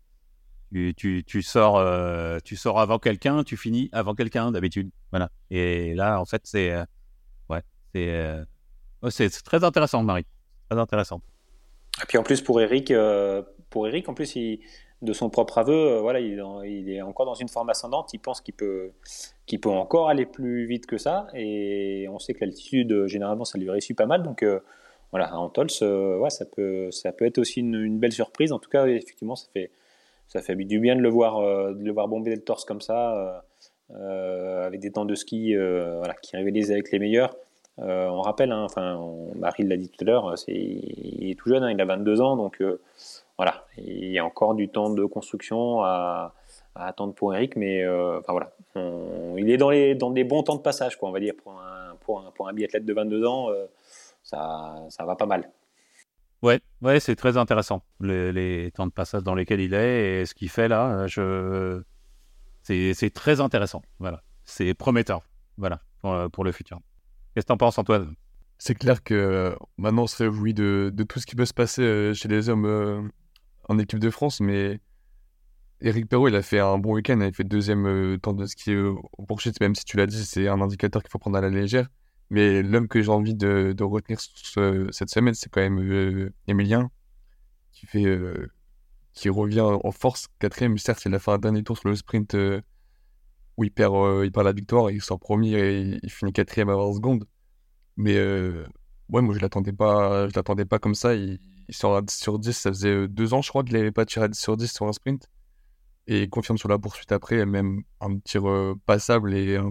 tu, tu, sors, euh, tu sors avant quelqu'un, tu finis avant quelqu'un d'habitude. Voilà. Et là, en fait, c'est, euh, ouais, c'est, c'est très intéressant, Marie. Très intéressant. Et puis en plus pour Eric, pour Eric, en plus, il, de son propre aveu, euh, voilà, il est, encore dans une forme ascendante. Il pense qu'il peut, peut encore aller plus vite que ça. Et on sait que l'altitude, euh, généralement, ça lui réussit pas mal. Donc euh, voilà, Tols, ouais, ça, peut, ça peut être aussi une, belle surprise. En tout cas, effectivement, ça fait, ça fait du bien de le voir, de le voir bomber le torse comme ça, avec des temps de ski voilà, qui rivalise avec les meilleurs. on rappelle, hein, enfin, Marie l'a dit tout à l'heure, il est tout jeune, hein, il a 22 ans, donc voilà, il y a encore du temps de construction à, attendre pour Eric, mais euh, enfin voilà, il est dans, les, dans des bons temps de passage, quoi, on va dire, pour un, pour un, pour un biathlète de 22 ans, euh, ça, ça va pas mal. Ouais, ouais, c'est très intéressant les, temps de passage dans lesquels il est et ce qu'il fait là. Je, c'est très intéressant. Voilà, c'est prometteur. Voilà pour, pour le futur. Qu'est-ce que t'en penses, Antoine? C'est clair que maintenant on se réjouit de, de, tout ce qui peut se passer euh, chez les hommes en équipe de France, mais Eric Perrault, il a fait un bon week-end, il a fait deuxième euh, temps de ski euh, au poursuite, même si tu l'as dit, c'est un indicateur qu'il faut prendre à la légère. Mais l'homme que j'ai envie de, retenir cette semaine, c'est quand même euh, Emilien, qui, qui revient en force, quatrième. Certes, il a fait un dernier tour sur le sprint où il perd, la victoire, il sort premier et il finit quatrième à 20 secondes. Mais ouais, moi je l'attendais pas, je l'attendais pas comme ça. Il sort à 10 sur 10. Ça faisait euh, deux ans, je crois, qu'il n'avait pas tiré à 10 sur 10 sur un sprint. Et il confirme sur la poursuite après, même un tir euh, passable. Et euh,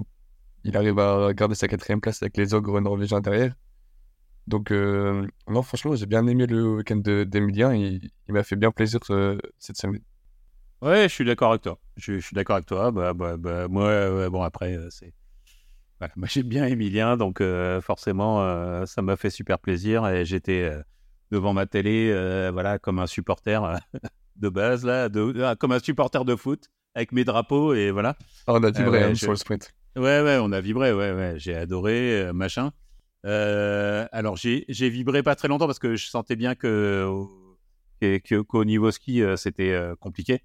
il arrive à garder sa quatrième place avec les ogres norvégiens derrière. Donc, non, franchement, j'ai bien aimé le week-end d'Emilien. Il, il m'a fait bien plaisir cette semaine. Ouais, je suis d'accord avec toi. Je, suis d'accord avec toi. Bah, bah, bah moi, bon, après, c'est. Voilà, moi, j'ai bien Emilien, donc forcément, ça m'a fait super plaisir. Et j'étais devant ma télé, euh, voilà, comme un supporter euh, de base, là, de, euh, comme un supporter de foot, avec mes drapeaux, et voilà. Ah, on a vibré hein, sur le sprint. Ouais, ouais, on a vibré, ouais, ouais. J'ai adoré, machin. alors, j'ai vibré pas très longtemps parce que je sentais bien que qu'au niveau ski, c'était compliqué.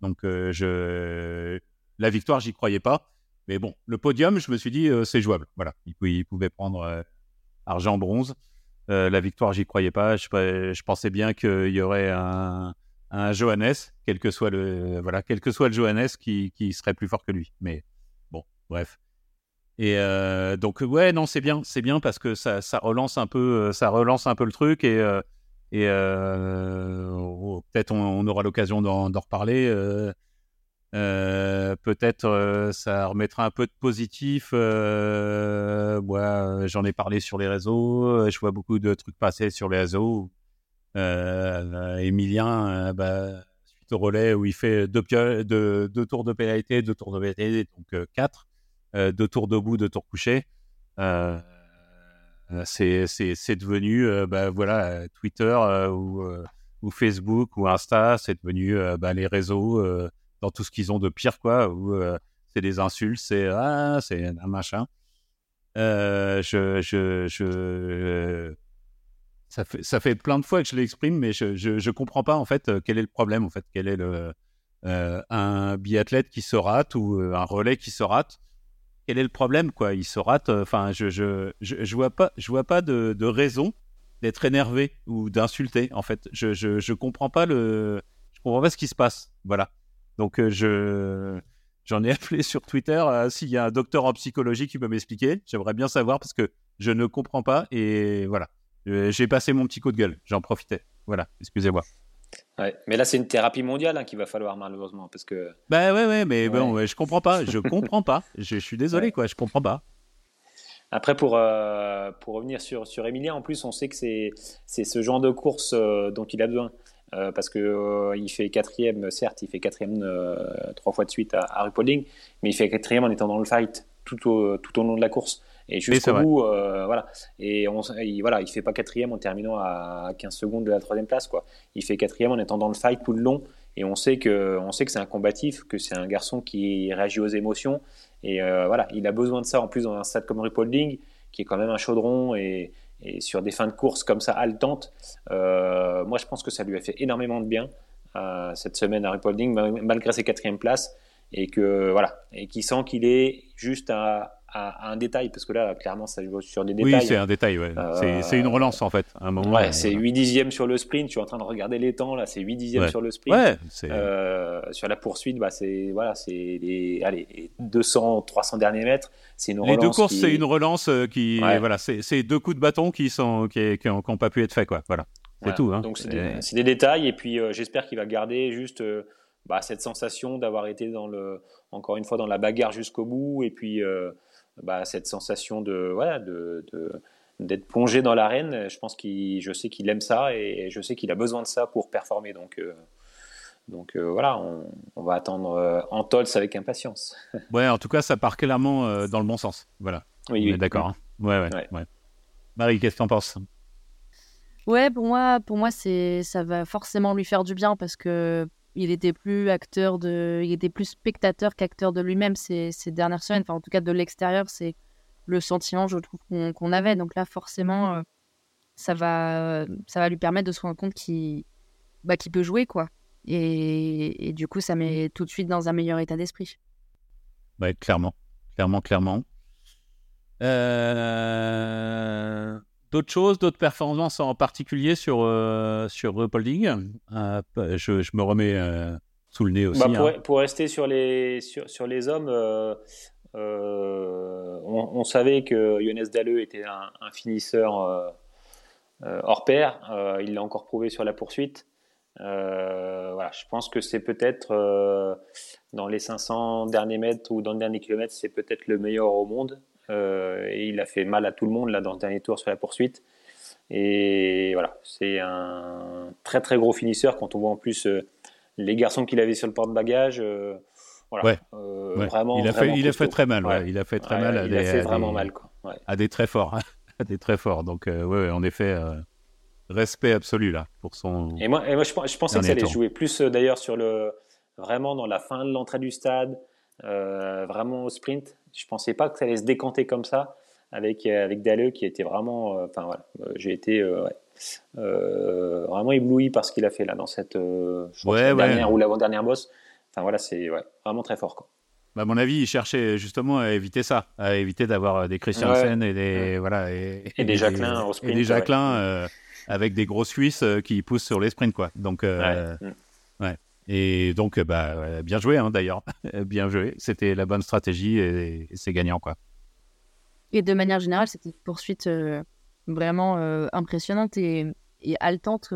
Donc, je... la victoire, j'y croyais pas. Mais bon, le podium, je me suis dit, c'est jouable. Voilà, il, pouvait prendre argent, bronze. La victoire, j'y croyais pas. Je, pensais bien qu'il y aurait un, un Johannes, quel que soit le voilà, quel que soit le Johannes qui, serait plus fort que lui. Mais bon, bref. Et euh, donc ouais, non, c'est bien, c'est bien parce que ça, relance un peu, ça relance un peu le truc et euh, euh, oh, peut-être on, aura l'occasion d'en reparler. Peut-être ça remettra un peu de positif. moi, j'en ai parlé sur les réseaux. Je vois beaucoup de trucs passer sur les réseaux Emilien, bah, suite au relais où il fait deux, tours de pénalité, deux tours de pénalité, donc quatre. Euh, deux tours debout, deux tours couchés. Euh, c'est devenu, euh, bah, voilà, Twitter ou, ou, Facebook ou Insta, c'est devenu bah, les réseaux dans tout ce qu'ils ont de pire, quoi, où c'est des insultes, c'est ah, un machin. je, je, ça fait, plein de fois que je l'exprime, mais je, je, comprends pas en fait quel est le problème, en fait, quel est le un biathlète qui se rate ou un relais qui se rate? Quel est le problème quoi? Il se rate. Euh, enfin, je, je, je, vois pas, je vois pas de, de raison d'être énervé ou d'insulter. En fait, je, je, je comprends pas comprends pas ce qui se passe. Voilà. Donc euh, je j'en ai appelé sur Twitter euh, s'il y a un docteur en psychologie qui peut m'expliquer. J'aimerais bien savoir parce que je ne comprends pas et voilà. J'ai passé mon petit coup de gueule. J'en profitais. Voilà. Excusez-moi. Mais là, c'est une thérapie mondiale hein, qu'il va falloir malheureusement parce que. Bah ouais, ouais, mais bon, je comprends pas. Je comprends pas. Je, suis désolé, quoi. Je comprends pas. Après, pour, euh, pour revenir sur, sur Emilien, en plus, on sait que c'est, c'est ce genre de course euh, dont il a besoin. Euh, parce que il fait quatrième, certes, il fait quatrième trois fois de suite à, à Rupolding, mais il fait quatrième en étant dans le fight tout au, tout au long de la course. Et jusqu'au bout, euh, voilà. Et on, il, voilà, il fait pas quatrième en terminant à 15 secondes de la troisième place, quoi. Il fait quatrième en étant dans le fight tout le long. Et on sait que, on sait que c'est un combatif, que c'est un garçon qui réagit aux émotions. Et euh, voilà, il a besoin de ça en plus dans un stade comme Ripolding, qui est quand même un chaudron et, et sur des fins de course comme ça haletantes. Euh, moi, je pense que ça lui a fait énormément de bien cette semaine à Ripolding, malgré ses quatrièmes places, et que voilà, et qui sent qu'il est juste à à, un détail, parce que là, clairement, ça joue sur des détails. Oui, c'est un détail, ouais. c'est une euh, relance, en fait, un moment. Ouais, c'est 8 dixièmes sur le sprint, tu es en train de regarder les temps, là, c'est 8 dixièmes sur le sprint. Ouais, euh, sur la poursuite, bah, c'est voilà, les, allez, 200, 300 derniers mètres, c'est une relance. Les deux courses, c'est une relance euh, qui, voilà, c'est deux coups de bâton qui sont qui, qui, ont, pas pu être faits, quoi. Voilà, c'est tout. Hein. Donc c'est des, des, détails, et puis j'espère qu'il va garder juste bah, cette sensation d'avoir été dans le, encore une fois, dans la bagarre jusqu'au bout, et puis bah, cette sensation de voilà de, d'être plongé dans l'arène. Je pense qu'il, je sais qu'il aime ça et je sais qu'il a besoin de ça pour performer. Donc, euh, donc euh, voilà, on, va attendre euh, Antols avec impatience. ouais, en tout cas, ça part clairement dans le bon sens. Voilà. Oui, d'accord. Hein. Ouais, ouais, ouais, Marie, qu'est-ce que tu en penses? Ouais, pour moi, pour moi, c'est ça va forcément lui faire du bien parce que il était plus acteur de, il était plus spectateur qu'acteur de lui-même ces, ces, dernières semaines. Enfin, en tout cas, de l'extérieur, c'est le sentiment, je trouve, qu'on avait. Donc là, forcément, euh, ça va, ça va lui permettre de se rendre compte qu'il bah, peut jouer, quoi. Et, et, du coup, ça met tout de suite dans un meilleur état d'esprit. Ouais, clairement, clairement, clairement. Euh d'autres choses, d'autres performances en particulier sur, euh, sur Rupolding euh, je, je, me remets euh, sous le nez aussi. Bah, pour, hein. pour, rester sur les, sur, sur les hommes, on, savait que Jonas Dalleux était un, finisseur hors pair. il l'a encore prouvé sur la poursuite. voilà, je pense que c'est peut-être dans les 500 derniers mètres ou dans le dernier kilomètre, c'est peut-être le meilleur au monde. Euh, et il a fait mal à tout le monde là dans le dernier tour sur la poursuite. Et voilà, c'est un très très gros finisseur quand on voit en plus euh, les garçons qu'il avait sur le porte-bagages. Euh, voilà, Vraiment, il a fait, il a fait très mal. Il a fait très mal. À il a fait vraiment mal quoi. À des très forts, à des très forts. Donc ouais, en effet, respect absolu là pour son. Et moi, et moi je, pensais que ça allait jouer plus d'ailleurs sur le vraiment dans la fin de l'entrée du stade, vraiment au sprint je pensais pas que ça allait se décanter comme ça avec euh, avec Dalleux qui était vraiment. Euh, enfin voilà, euh, j'ai été vraiment ébloui par ce qu'il a fait là dans cette dernière ou l'avant-dernière bosse. Enfin voilà, c'est vraiment très fort. Quoi. Bah, à mon avis, il cherchait justement à éviter ça, à éviter d'avoir des Christiansen et des voilà et, des Jacqueline au sprint, et des Jacqueline avec des grosses cuisses qui poussent sur les sprints quoi. Donc ouais. Et donc bah bien joué hein, d'ailleurs, bien joué. C'était la bonne stratégie et, c'est gagnant quoi. Et de manière générale, c'était une poursuite vraiment impressionnante et, et haletante.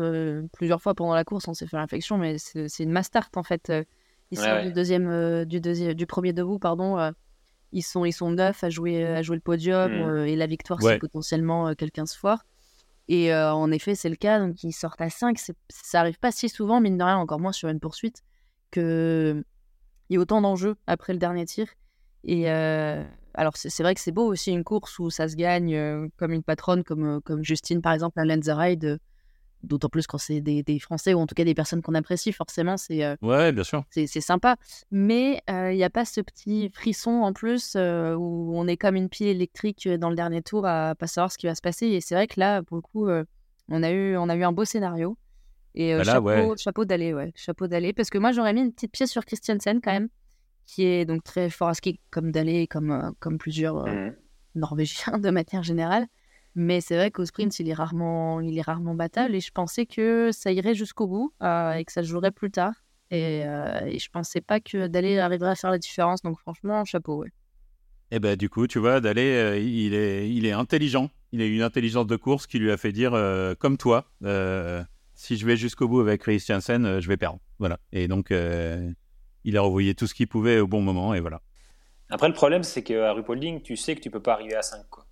plusieurs fois pendant la course, on s'est fait l'infection, mais c'est une mastart en fait. Ils sont du deuxième, du deuxième, du premier debout, pardon. ils sont, ils sont neuf à jouer, à jouer le podium mmh. et la victoire, c'est potentiellement quelqu'un se foire. Et en effet, c'est le cas. Donc, ils sortent à 5. Ça arrive pas si souvent, mine de rien, encore moins sur une poursuite, qu'il y ait autant d'enjeux après le dernier tir. Et alors, c'est vrai que c'est beau aussi une course où ça se gagne comme une patronne, comme, comme Justine, par exemple, à Lenzerheide d'autant plus quand c'est des, Français ou en tout cas des personnes qu'on apprécie, forcément, c'est euh, ouais, bien sûr, c'est sympa. Mais euh, il n'y a pas ce petit frisson en plus euh, où on est comme une pile électrique dans le dernier tour à pas savoir ce qui va se passer. Et c'est vrai que là, pour le coup, on a eu on a eu un beau scénario. Et bah chapeau, chapeau d'aller, ouais, chapeau d'aller. Parce que moi, j'aurais mis une petite pièce sur Christiansen quand même, qui est donc très fort à ski comme d'aller, comme comme plusieurs mmh. Norvégiens de manière générale. Mais c'est vrai qu'au sprint, il est rarement, il est rarement battable. Et je pensais que ça irait jusqu'au bout euh, et que ça jouerait plus tard. Et, euh, et je pensais pas que Dalé arriverait à faire la différence. Donc franchement, chapeau, ouais. Et eh ben du coup, tu vois, Dalé, euh, il, est, il est intelligent. Il a une intelligence de course qui lui a fait dire, comme toi, si je vais jusqu'au bout avec Christiansen, je vais perdre. Voilà. Et donc, il a revoyé tout ce qu'il pouvait au bon moment. Et voilà. Après, le problème, c'est qu'à Rupolding, tu sais que tu peux pas arriver à 5. Quoi.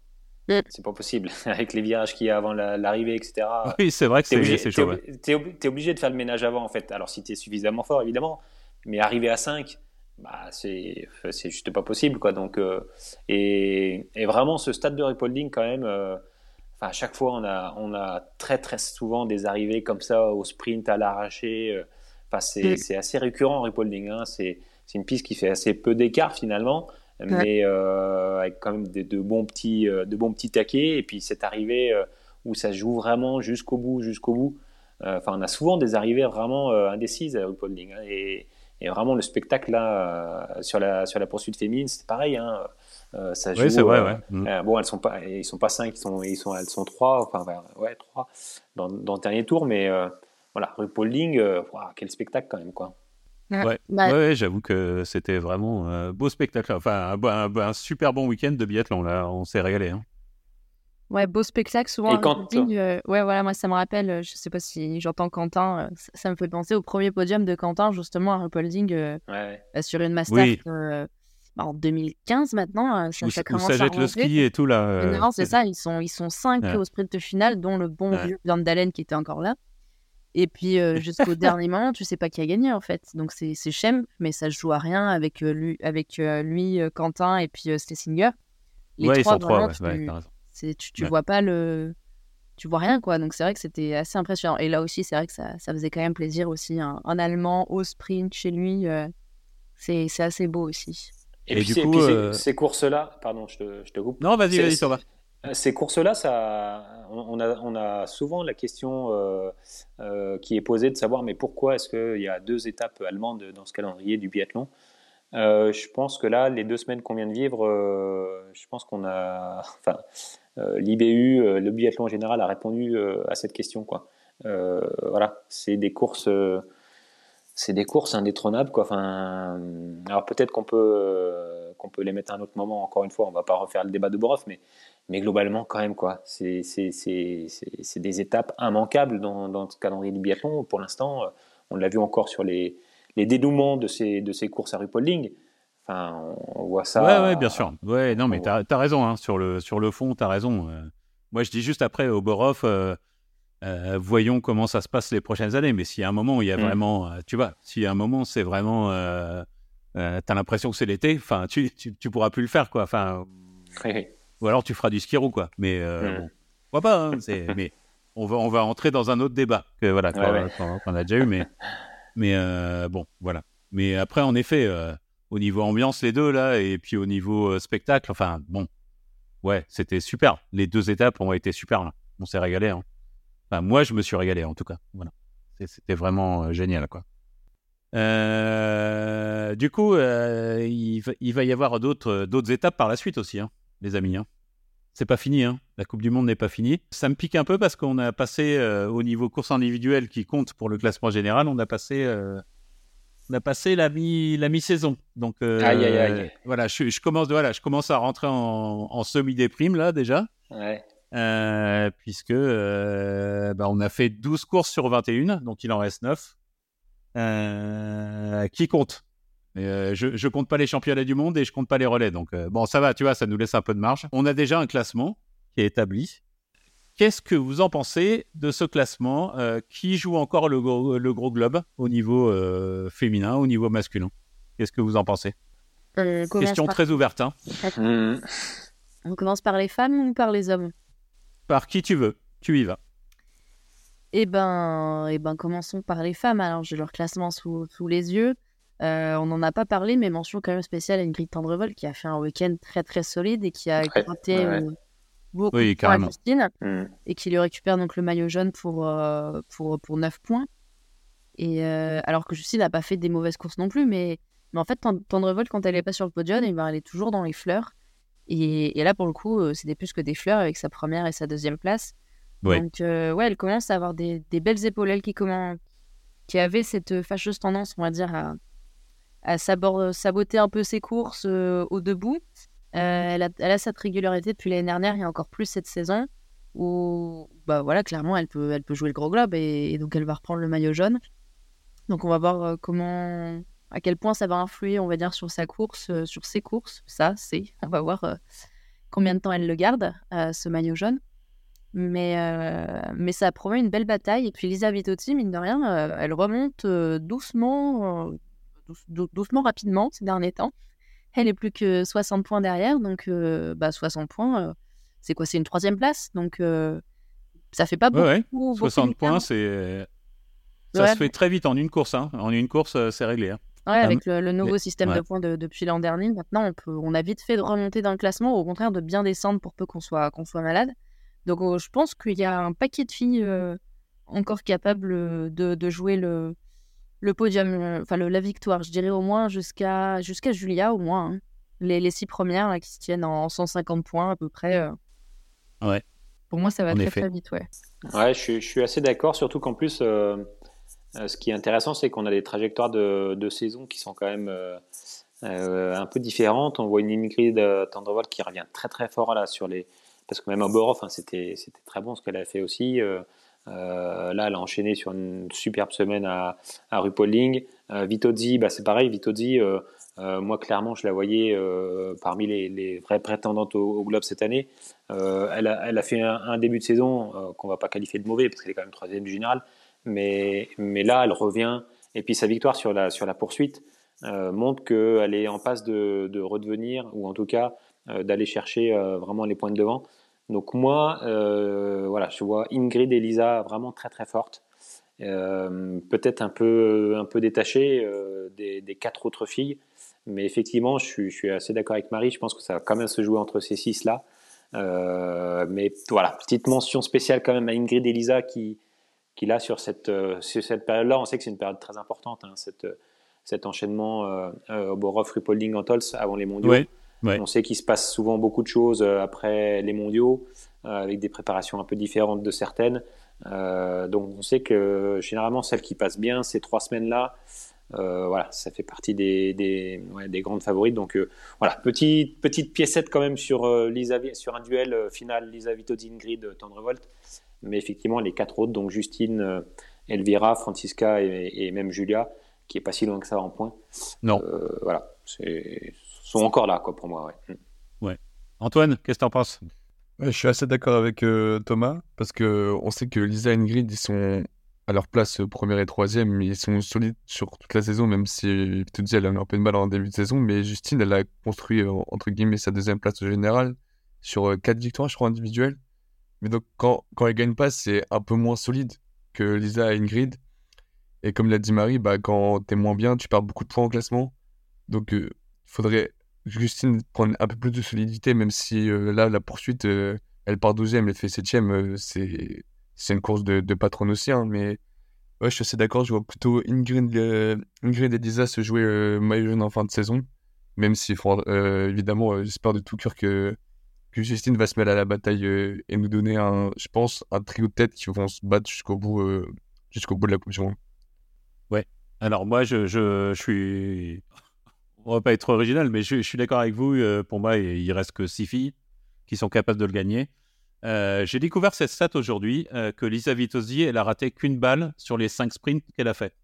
C'est pas possible. Avec les virages qu'il y a avant l'arrivée, etc. Oui, c'est vrai que c'est chaud. Tu es, obligé de faire le ménage avant, en fait. Alors, si tu es suffisamment fort, évidemment. Mais arriver à 5, bah, c'est juste pas possible. Quoi. Donc, euh, et, et, vraiment, ce stade de repolding, quand même, euh, à chaque fois, on a, on a très, très souvent des arrivées comme ça au sprint, à l'arraché. Euh, enfin, c'est assez récurrent en repolding. Hein. C'est une piste qui fait assez peu d'écart, finalement mais euh, avec quand même de, bons petits, euh, de bons petits taquets. Et puis cette arrivée euh, où ça joue vraiment jusqu'au bout, jusqu'au bout. Enfin, on a souvent des arrivées vraiment indécises à Rupolding. Hein, et, et, vraiment, le spectacle là, sur, la, sur la poursuite féminine, c'est pareil. Hein, ça joue, oui, c'est vrai, ouais. Mm. bon, elles sont pas, ils sont pas cinq, ils sont, ils sont, elles sont trois, enfin, ouais, trois dans, dans, le dernier tour, mais voilà, RuPauling, quel spectacle quand même, quoi. Ouais, bah ouais, j'avoue que c'était vraiment un beau spectacle. Enfin, un, super bon week-end de biathlon. Là, on s'est régalé. Hein. Ouais, beau spectacle. Souvent, quand... Euh, ouais, voilà, moi, ça me rappelle, euh, je sais pas si j'entends Quentin, euh, ça, me fait penser au premier podium de Quentin, justement, à Rupolding, ouais. sur une Master bah, en 2015 maintenant. Ça, où, ça, ça jette le ski et tout, là. non, c'est ça, ils sont, ils sont cinq au sprint final, dont le bon vieux Van Dalen qui était encore là. Et puis jusqu'au dernier moment, tu sais pas qui a gagné en fait. Donc c'est Shem, mais ça joue à rien avec lui, avec lui Quentin et puis Stessinger. Les ouais, trois, ils sont trois, ouais, tu, tu, vois pas le, tu vois rien quoi. Donc c'est vrai que c'était assez impressionnant. Et là aussi, c'est vrai que ça, ça, faisait quand même plaisir aussi. Un, Allemand au sprint chez lui, c'est assez beau aussi. Et, puis, du coup, ces, courses-là, pardon, je te, je te coupe. Non, vas-y, vas-y, va. Euh, ces courses-là, on, a, souvent la question euh, euh, qui est posée de savoir mais pourquoi est-ce qu'il y a deux étapes allemandes dans ce calendrier du biathlon? Je pense que là, les deux semaines qu'on vient de vivre, je pense qu'on a, enfin, l'IBU, le biathlon en général, a répondu à cette question. Voilà, c'est des courses c'est des courses indétrônables alors peut-être qu'on peut les mettre à un autre moment. Encore une fois, on va pas refaire le débat de Boroff, mais mais globalement, quand même, quoi. C'est des étapes immanquables dans, dans ce calendrier du biathlon. Pour l'instant, euh, on l'a vu encore sur les, les dénouements de ces, de ces courses à Rupolding. Enfin, on voit ça. Ouais, ouais, bien sûr. Ouais, non, mais tu as, raison. Hein. Sur, le, sur le fond, tu as raison. Euh. moi, je dis juste après, au Borov, euh, voyons comment ça se passe les prochaines années. Mais s'il y a un moment où il y a mm. vraiment. tu vois, s'il y a un moment, c'est vraiment. tu as l'impression que c'est l'été, enfin, tu, tu, tu, pourras plus le faire, quoi. Enfin. Oui. Ou alors tu feras du ski quoi. Mais euh, hmm. bon, pourquoi pas hein, Mais on va, on va entrer dans un autre débat que voilà qu'on a déjà eu. Mais, mais euh, bon, voilà. Mais après, en effet, euh, au niveau ambiance, les deux là, et puis au niveau spectacle, enfin bon, ouais, c'était super. Les deux étapes ont été super. Là. On s'est régalé. Hein. Enfin, moi, je me suis régalé en tout cas. Voilà. C'était vraiment génial, quoi. Euh, du coup, euh, il, va, il, va, y avoir d'autres, d'autres étapes par la suite aussi, hein, les amis. Hein. C'est pas fini, hein. la Coupe du Monde n'est pas finie. Ça me pique un peu parce qu'on a passé euh, au niveau course individuelle qui compte pour le classement général, on a passé, on a passé la, mi, la mi-saison. Donc aïe, aïe, aïe. voilà, je, je, commence, voilà, je commence à rentrer en, en semi-déprime là déjà. Ouais. puisque bah, on a fait 12 courses sur 21, donc il en reste 9. Euh, qui compte? Euh, je, je compte pas les championnats du monde et je compte pas les relais. Donc euh, bon, ça va, tu vois, ça nous laisse un peu de marge. On a déjà un classement qui est établi. Qu'est-ce que vous en pensez de ce classement Qui joue encore le gros, le gros globe au niveau féminin, au niveau masculin? Qu'est-ce que vous en pensez? Question très ouverte. Hein. Hmm. On commence par les femmes ou par les hommes? Par qui tu veux. Tu y vas. Eh ben, eh ben, commençons par les femmes. Alors, j'ai leur classement sous, sous les yeux. Euh, on n'en a pas parlé, mais mention quand même spéciale à Ingrid Tendrevol qui a fait un week-end très très solide et qui a gratté euh, beaucoup oui, de points à Christine mmh. et qui lui récupère donc le maillot jaune pour, euh, pour, pour 9 points. Et alors que Justine n'a pas fait des mauvaises courses non plus, mais, mais en fait, Tendrevol, quand elle n'est pas sur le podium, ben, elle est toujours dans les fleurs. Et, et là, pour le coup, c'était plus que des fleurs avec sa première et sa deuxième place. Donc, euh, ouais, elle commence à avoir des, des belles épaules. Elle qui, comment, qui avait cette fâcheuse tendance, on va dire, à, à saboter un peu ses courses euh, au debout. Euh, elle, a, elle, a, cette régularité depuis l'année dernière et encore plus cette saison où, bah voilà, clairement, elle peut, elle peut jouer le gros globe et, donc elle va reprendre le maillot jaune. Donc, on va voir comment, à quel point ça va influer, on va dire, sur sa course, sur ses courses. Ça, c'est, on va voir combien de temps elle le garde, ce maillot jaune. Mais, euh, mais ça promet une belle bataille. Et puis Lisa Vitotti, mine de rien, euh, elle remonte euh, doucement, doucement, rapidement ces derniers temps. Elle est plus que 60 points derrière. Donc, bah, 60 points, c'est quoi? C'est une troisième place. Donc, ça fait pas beaucoup. 60 points, c'est. Ça se fait très vite en une course. Hein. En une course, c'est réglé. Hein. Ouais, avec le, nouveau système de points depuis l'an dernier, maintenant, on, peut, on a vite fait de remonter dans le classement, au contraire de bien descendre pour peu qu'on soit, qu'on soit malade. Donc oh, je pense qu'il y a un paquet de filles euh, encore capables euh, de, jouer le, le podium, euh, enfin la victoire, je dirais au moins jusqu'à jusqu'à Julia, au moins. Hein. Les, les, six premières là, qui se tiennent en 150 points à peu près. Ouais. Pour moi, ça va très très vite, ouais. Ouais, je, je suis assez d'accord, surtout qu'en plus, ce qui est intéressant, c'est qu'on a des trajectoires de, de, saison qui sont quand même un peu différentes. On voit une Ingrid Tendrevol qui revient très très fort là sur les, parce que même Oberhof, enfin, c'était très bon ce qu'elle a fait aussi. Euh, euh, là, elle a enchaîné sur une superbe semaine à, à Rupolding. Euh, Vitozzi, bah, c'est pareil. Vitozzi, moi, clairement, je la voyais parmi les, vraies prétendantes au, Globe cette année. Elle a, fait un, début de saison qu'on va pas qualifier de mauvais, parce qu'elle est quand même troisième du général. Mais, mais là, elle revient. Et puis sa victoire sur la, sur la poursuite montre qu'elle est en passe de, de, redevenir, ou en tout cas d'aller chercher vraiment les points de devant. Donc moi, euh, voilà, je vois Ingrid et Lisa vraiment très très fortes. Euh, peut-être un peu, un peu détachées euh, des, quatre autres filles. Mais effectivement, je suis, assez d'accord avec Marie. Je pense que ça va quand même se jouer entre ces six-là. mais voilà, petite mention spéciale quand même à Ingrid et Lisa qui, qui sur cette, cette période-là, on sait que c'est une période très importante, hein, cet enchaînement au Borov, Rupolding, Antols avant les mondiaux. On sait qu'il se passe souvent beaucoup de choses euh, après les mondiaux, euh, avec des préparations un peu différentes de certaines. Euh, donc on sait que généralement celles qui passent bien ces trois semaines-là, voilà, ça fait partie des, des, grandes favorites. Donc voilà, petite, petite piécette quand même sur, Lisa, sur un duel final Lisa Vitozzi, Ingrid, Tendrevolt. Mais effectivement, les quatre autres, donc Justine, Elvira, Francisca et, et, même Julia, qui est pas si loin que ça en point. Non. voilà, c'est sont encore là, quoi, pour moi. Ouais. Mm. ouais. Antoine, qu'est-ce que tu en penses Je suis assez d'accord avec euh, Thomas, parce que on sait que Lisa et Ingrid, ils sont à leur place euh, première et troisième, mais ils sont solides sur toute la saison, même si, tu dis, elle a un peu de mal en début de saison, mais Justine, elle a construit, euh, entre guillemets, sa deuxième place au général sur quatre victoires, je crois, individuelles. Mais donc, quand, quand elle gagne pas, c'est un peu moins solide que Lisa et Ingrid. Et comme l'a dit Marie, bah, quand t'es moins bien, tu perds beaucoup de points au classement. Donc, il faudrait Justine prend un peu plus de solidité, même si euh, là, la poursuite, euh, elle part 12e, elle fait 7e, euh, c'est, c'est une course de, patronne aussi, hein, mais Ouais, je suis assez d'accord. Je vois plutôt Ingrid, euh, Ingrid et Lisa se jouer euh, en fin de saison. Même si, euh, évidemment, euh, j'espère de tout cœur que, Justine va se mêler à la bataille euh, et nous donner, un, je pense, un trio de tête qui vont se battre jusqu'au bout, euh, jusqu'au bout de la Coupe du Monde. Alors moi, je, je, je suis... On va pas être original, mais je, je suis d'accord avec vous. euh, pour moi, il reste que six filles qui sont capables de le gagner. Euh, J'ai découvert cette stat aujourd'hui, euh, que Lisa Vitozzi, elle a raté qu'une balle sur les cinq sprints qu'elle a fait.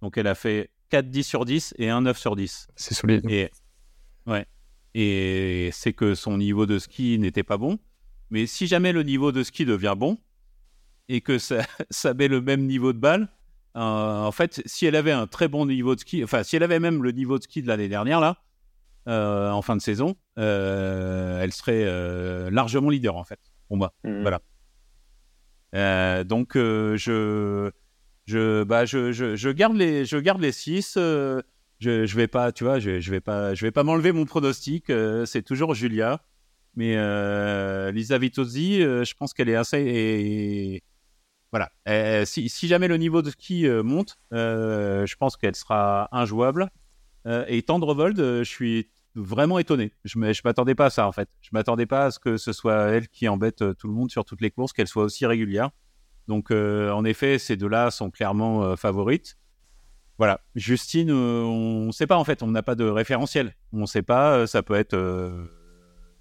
Donc elle a fait 4 10 sur 10 et un 9 sur 10. C'est solide. Et, ouais. et c'est que son niveau de ski n'était pas bon. Mais si jamais le niveau de ski devient bon et que ça, ça met le même niveau de balle, euh, en fait, si elle avait un très bon niveau de ski, enfin, si elle avait même le niveau de ski de l'année dernière, là, euh, en fin de saison, euh, elle serait largement leader, en fait, pour moi. Mhm. Voilà. Donc, je, je, bah, je, je, je garde les, je garde les six. euh, je, je vais pas, tu vois, je, je vais pas, je vais pas m'enlever mon pronostic. c'est toujours Julia, mais Lisa Vitozzi, je pense qu'elle est assez. Et, voilà. Euh, si, jamais le niveau de ski euh, monte, euh, je pense qu'elle sera injouable. Et Tendrevold, je suis vraiment étonné. Je ne m'attendais pas à ça, en fait. Je m'attendais pas à ce que ce soit elle qui embête tout le monde sur toutes les courses, qu'elle soit aussi régulière. Donc, en effet, ces deux-là sont clairement favorites. Voilà. Justine, on ne sait pas, en fait. On n'a pas de référentiel. On ne sait pas. Ça peut être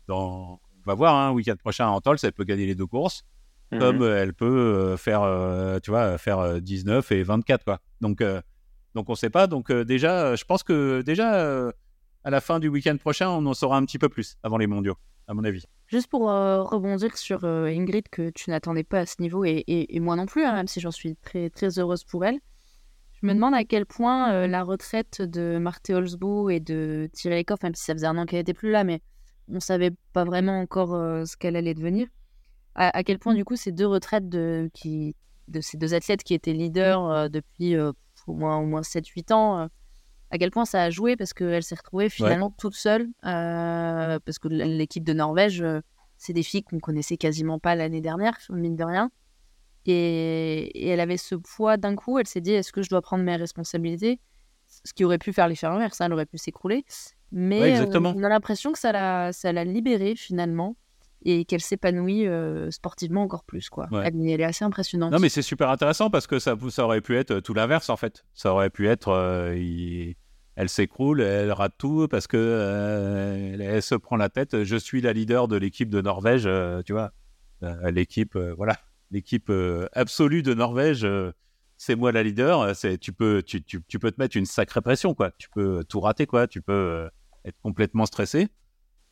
dans... On va voir, hein, week-end prochain à Antols, elle peut gagner les deux courses Mhm. comme euh, elle peut euh, faire, euh, tu vois, faire euh, 19 et 24, quoi. Donc, donc on ne sait pas. Donc déjà, je pense que déjà à la fin du week-end prochain, on en saura un petit peu plus avant les mondiaux, à mon avis. Juste pour euh, rebondir sur euh, Ingrid, que tu n'attendais pas à ce niveau, et, et- et moi non plus, hein, même si j'en suis très, très heureuse pour elle. Je me demande à quel point euh, la retraite de Marthe Holzbo et de Thierry Lecoff, même si ça faisait un an qu'elle n'était plus là, mais on savait pas vraiment encore ce qu'elle allait devenir, à, à quel point du coup ces deux retraites de, qui, de ces deux athlètes qui étaient leaders euh, depuis euh, au moins, au moins 7-8 ans, euh, à quel point ça a joué? Parce qu'elle s'est retrouvée finalement toute seule, parce que l'équipe de Norvège, c'est des filles qu'on connaissait quasiment pas l'année dernière, mine de rien. Et, et elle avait ce poids d'un coup, elle s'est dit, est-ce que je dois prendre mes responsabilités? Ce qui aurait pu faire l'effet inverse, ça, elle aurait pu s'écrouler. Mais Ouais, exactement. on a l'impression que ça l'a libérée finalement et qu'elle s'épanouit euh, sportivement encore plus. Quoi. Ouais. Elle, elle est assez impressionnante. Non, mais c'est super intéressant parce que ça, ça aurait pu être tout l'inverse en fait. Ça aurait pu être, euh, il- elle s'écroule, elle rate tout parce que euh, elle, elle se prend la tête. Je suis la leader de l'équipe de Norvège, euh, tu vois, Euh, l'équipe, euh, voilà, l'équipe euh, absolue de Norvège. euh, c'est moi la leader. C'est, tu peux, tu, tu, tu peux te mettre une sacrée pression, quoi. Tu peux tout rater, quoi. Tu peux euh, être complètement stressé.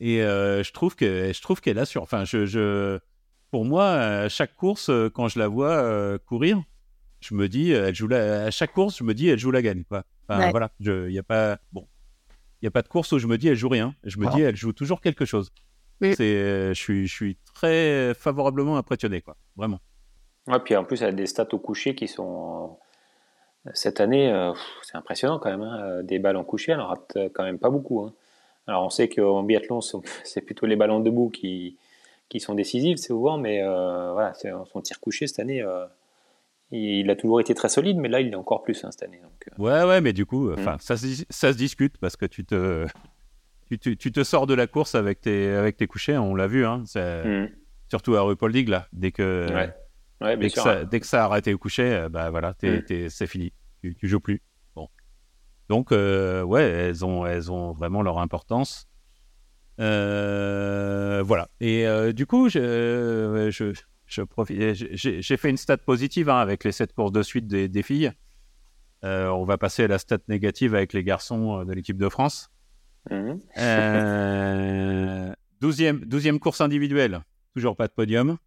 Et euh, je trouve que, je trouve qu'elle assure. Enfin, je, je, pour moi, à chaque course, euh, quand je la vois euh, courir, je me dis, elle joue la... à chaque course, je me dis, elle joue la gagne. Quoi. Enfin, Ouais. voilà, il y a pas, bon, il y a pas de course où je me dis, elle joue rien. Je me Ah. dis, elle joue toujours quelque chose. Oui. C'est, euh, je suis, je suis très favorablement impressionné, quoi. Vraiment. Ouais, puis en plus, elle a des stats au coucher qui sont. Cette année, euh, c'est impressionnant quand même. hein, Des balles en coucher, elle en rate quand même pas beaucoup. hein. Alors, on sait qu'en biathlon, c'est- plutôt les ballons debout qui, qui sont décisives, c'est souvent, mais euh, voilà, son tir couché cette année, euh, il a toujours été très solide, mais là, il est encore plus hein, cette année. Donc, euh, Ouais, ouais, mais du coup, Mm. enfin, ça, ça se discute parce que tu te, tu, tu- tu te sors de la course avec tes, avec tes couchers. On l'a vu, hein. hmm, Surtout à Rupolding, là. Dès que, Ouais. ouais, bien dès que, ça, dès que ça a arrêté au coucher, euh, bah voilà, Mm. c'est fini. Tu, tu joues plus. Donc, euh, ouais, elles ont, elles ont vraiment leur importance. Euh, voilà. Et euh, du coup, je, je, je profite- j'ai fait une stat positive hein, avec les sept courses de suite des, des filles. On va passer à la stat négative avec les garçons de l'équipe de France. Euh, 12e, 12e course individuelle, toujours pas de podium.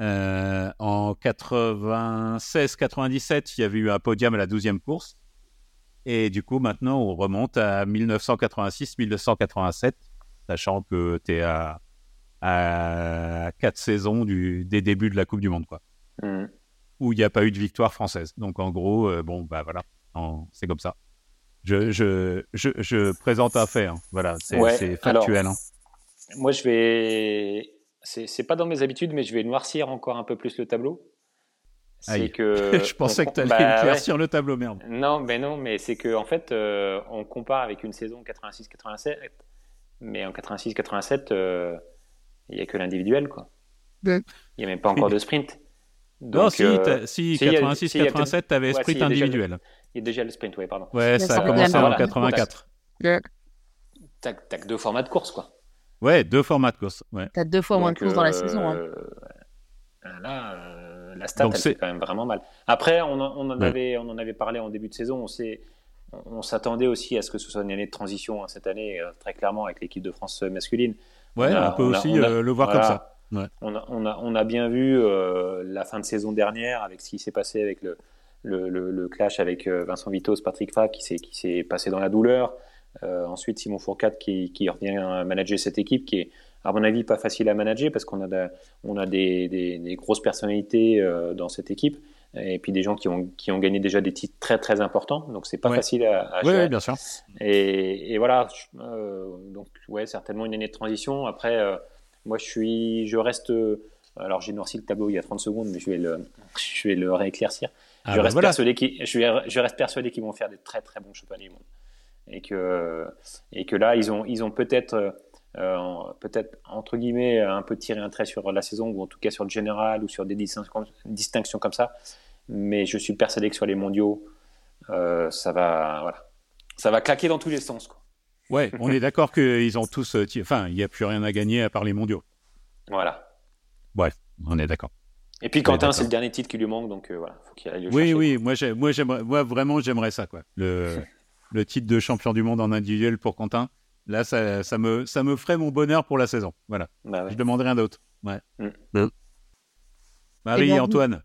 En 96-97, il y avait eu un podium à la 12e course. Et du coup, maintenant, on remonte à 1986-1987, sachant que tu es à, à 4 saisons du, des débuts de la Coupe du Monde, quoi, Mhm. où il n'y a pas eu de victoire française. Donc, en gros, euh, bon, bah voilà, c'est comme ça. Je, je, je, je présente un fait, hein. voilà, c'est Ouais, c'est alors- factuel. hein. Moi, je vais. C'est pas dans mes habitudes, mais je vais noircir encore un peu plus le tableau. C'est que. je pensais on- que tu allais bah, éclaircir le tableau, merde. ouais. Non, mais non, mais c'est que en fait, euh, on compare avec une saison 86-87, mais en 86-87, euh, il n'y a que l'individuel, quoi. Ouais. Il n'y a même pas encore de sprint. non, Donc, si, euh, t'as- si, si, il y a- 86, si, il y a 87, t'avais Ouais, sprint individuel. il y a déjà le sprint, oui, pardon. Ouais, ça a commencé en voilà. 84. T'as t'as que deux formats de course, quoi. Ouais, deux formats de course. Ouais. T'as deux fois moins de courses dans la euh, saison. hein. Là, euh, la stat, Donc elle c'est- fait quand même vraiment mal. Après, on, en- on en Ouais. avait, on en avait parlé en début de saison. On s'est- on, on s'attendait aussi à ce que ce soit une année de transition hein, cette année, euh, très clairement, avec l'équipe de France masculine. Ouais, On a- on peut on aussi a- euh, le voir voilà. comme ça. Ouais. On a, on, bien vu euh, la fin de saison dernière avec ce qui s'est passé avec le, le, le- le clash avec euh, Vincent Vitos, Patrick Fa, qui s'est, passé dans la douleur. Euh, ensuite, Simon Fourcade qui, qui revient manager cette équipe qui est, à mon avis, pas facile à manager parce qu'on a, de- on a des, des, des grosses personnalités euh, dans cette équipe et puis des gens qui ont, qui ont gagné déjà des titres très très importants. Donc, c'est pas Ouais. facile à, à gérer. ouais, bien sûr. Et, et voilà, euh, donc ouais, certainement une année de transition. Après, euh, moi je suis, je reste. alors j'ai noirci le tableau il y a 30 secondes, mais je vais le, je vais le rééclaircir. Ah, je, bah reste voilà. persuadé qu'ils, je, vais- je reste persuadé qu'ils vont faire des très très bons championnats du monde. Et que, et que là, ils ont, ils ont peut-être, peut-être entre guillemets, un peu tiré un trait sur la saison, ou en tout cas sur le général, ou sur des distinctions, comme ça. Mais je suis persuadé que sur les mondiaux, euh, ça va, voilà, ça va claquer dans tous les sens. Quoi. Ouais, on est d'accord qu'ils ont tous. euh, Enfin, il n'y a plus rien à gagner à part les mondiaux. Voilà. On est d'accord. Et puis Quentin, c'est le dernier titre qui lui manque, donc euh, voilà, faut qu'il aille le Oui, chercher. oui, moi, moi, moi, vraiment, j'aimerais ça, quoi. Le, le titre de champion du monde en individuel pour Quentin. Là, ça, ça, me, ça me ferait mon bonheur pour la saison. Voilà. Bah ouais. Je demanderais rien d'autre. Ouais. Mm. Marie, Eh ben, Antoine.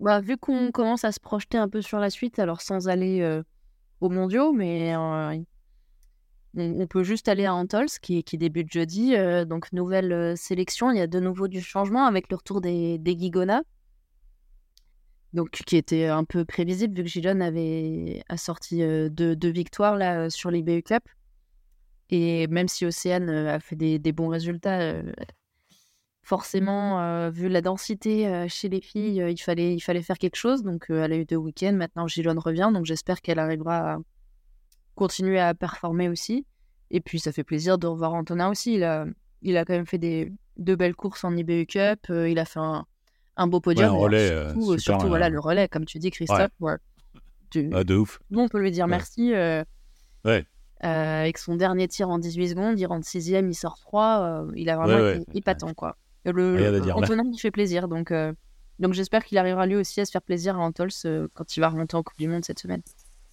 Bah, vu qu'on commence à se projeter un peu sur la suite, alors sans aller euh, aux mondiaux, mais euh, on, on peut juste aller à Antols qui, qui débute jeudi. euh, donc, nouvelle euh, sélection. Il y a de nouveau du changement avec le retour des, des Gigona. Donc, qui était un peu prévisible vu que Gilon avait a sorti euh, deux, deux victoires là, sur l'IBU Cup. Et même si Océane euh, a fait des, des bons résultats, euh, forcément, euh, vu la densité euh, chez les filles, euh, il, fallait, il fallait faire quelque chose. Donc, elle a eu deux week-ends. Maintenant, Gilon revient. Donc, j'espère qu'elle arrivera à continuer à performer aussi. Et puis, ça fait plaisir de revoir Antonin aussi. Il a, il a quand même fait des, deux belles courses en IBU Cup. il a fait un, un beau podium. Ouais, un relais, surtout, super, surtout, euh, voilà, le relais, comme tu dis, Christophe. ouais. Tu- Ah, de ouf. Bon, on peut lui dire merci. Ouais. Euh, avec son dernier tir en 18 secondes, il rentre sixième, il sort 3. il a vraiment Ouais, ouais. été épatant, quoi. Le, Rien à dire, là. Antonin, il fait plaisir. Donc, euh, donc j'espère qu'il arrivera lui aussi à se faire plaisir à Antols euh, quand il va remonter en Coupe du Monde cette semaine.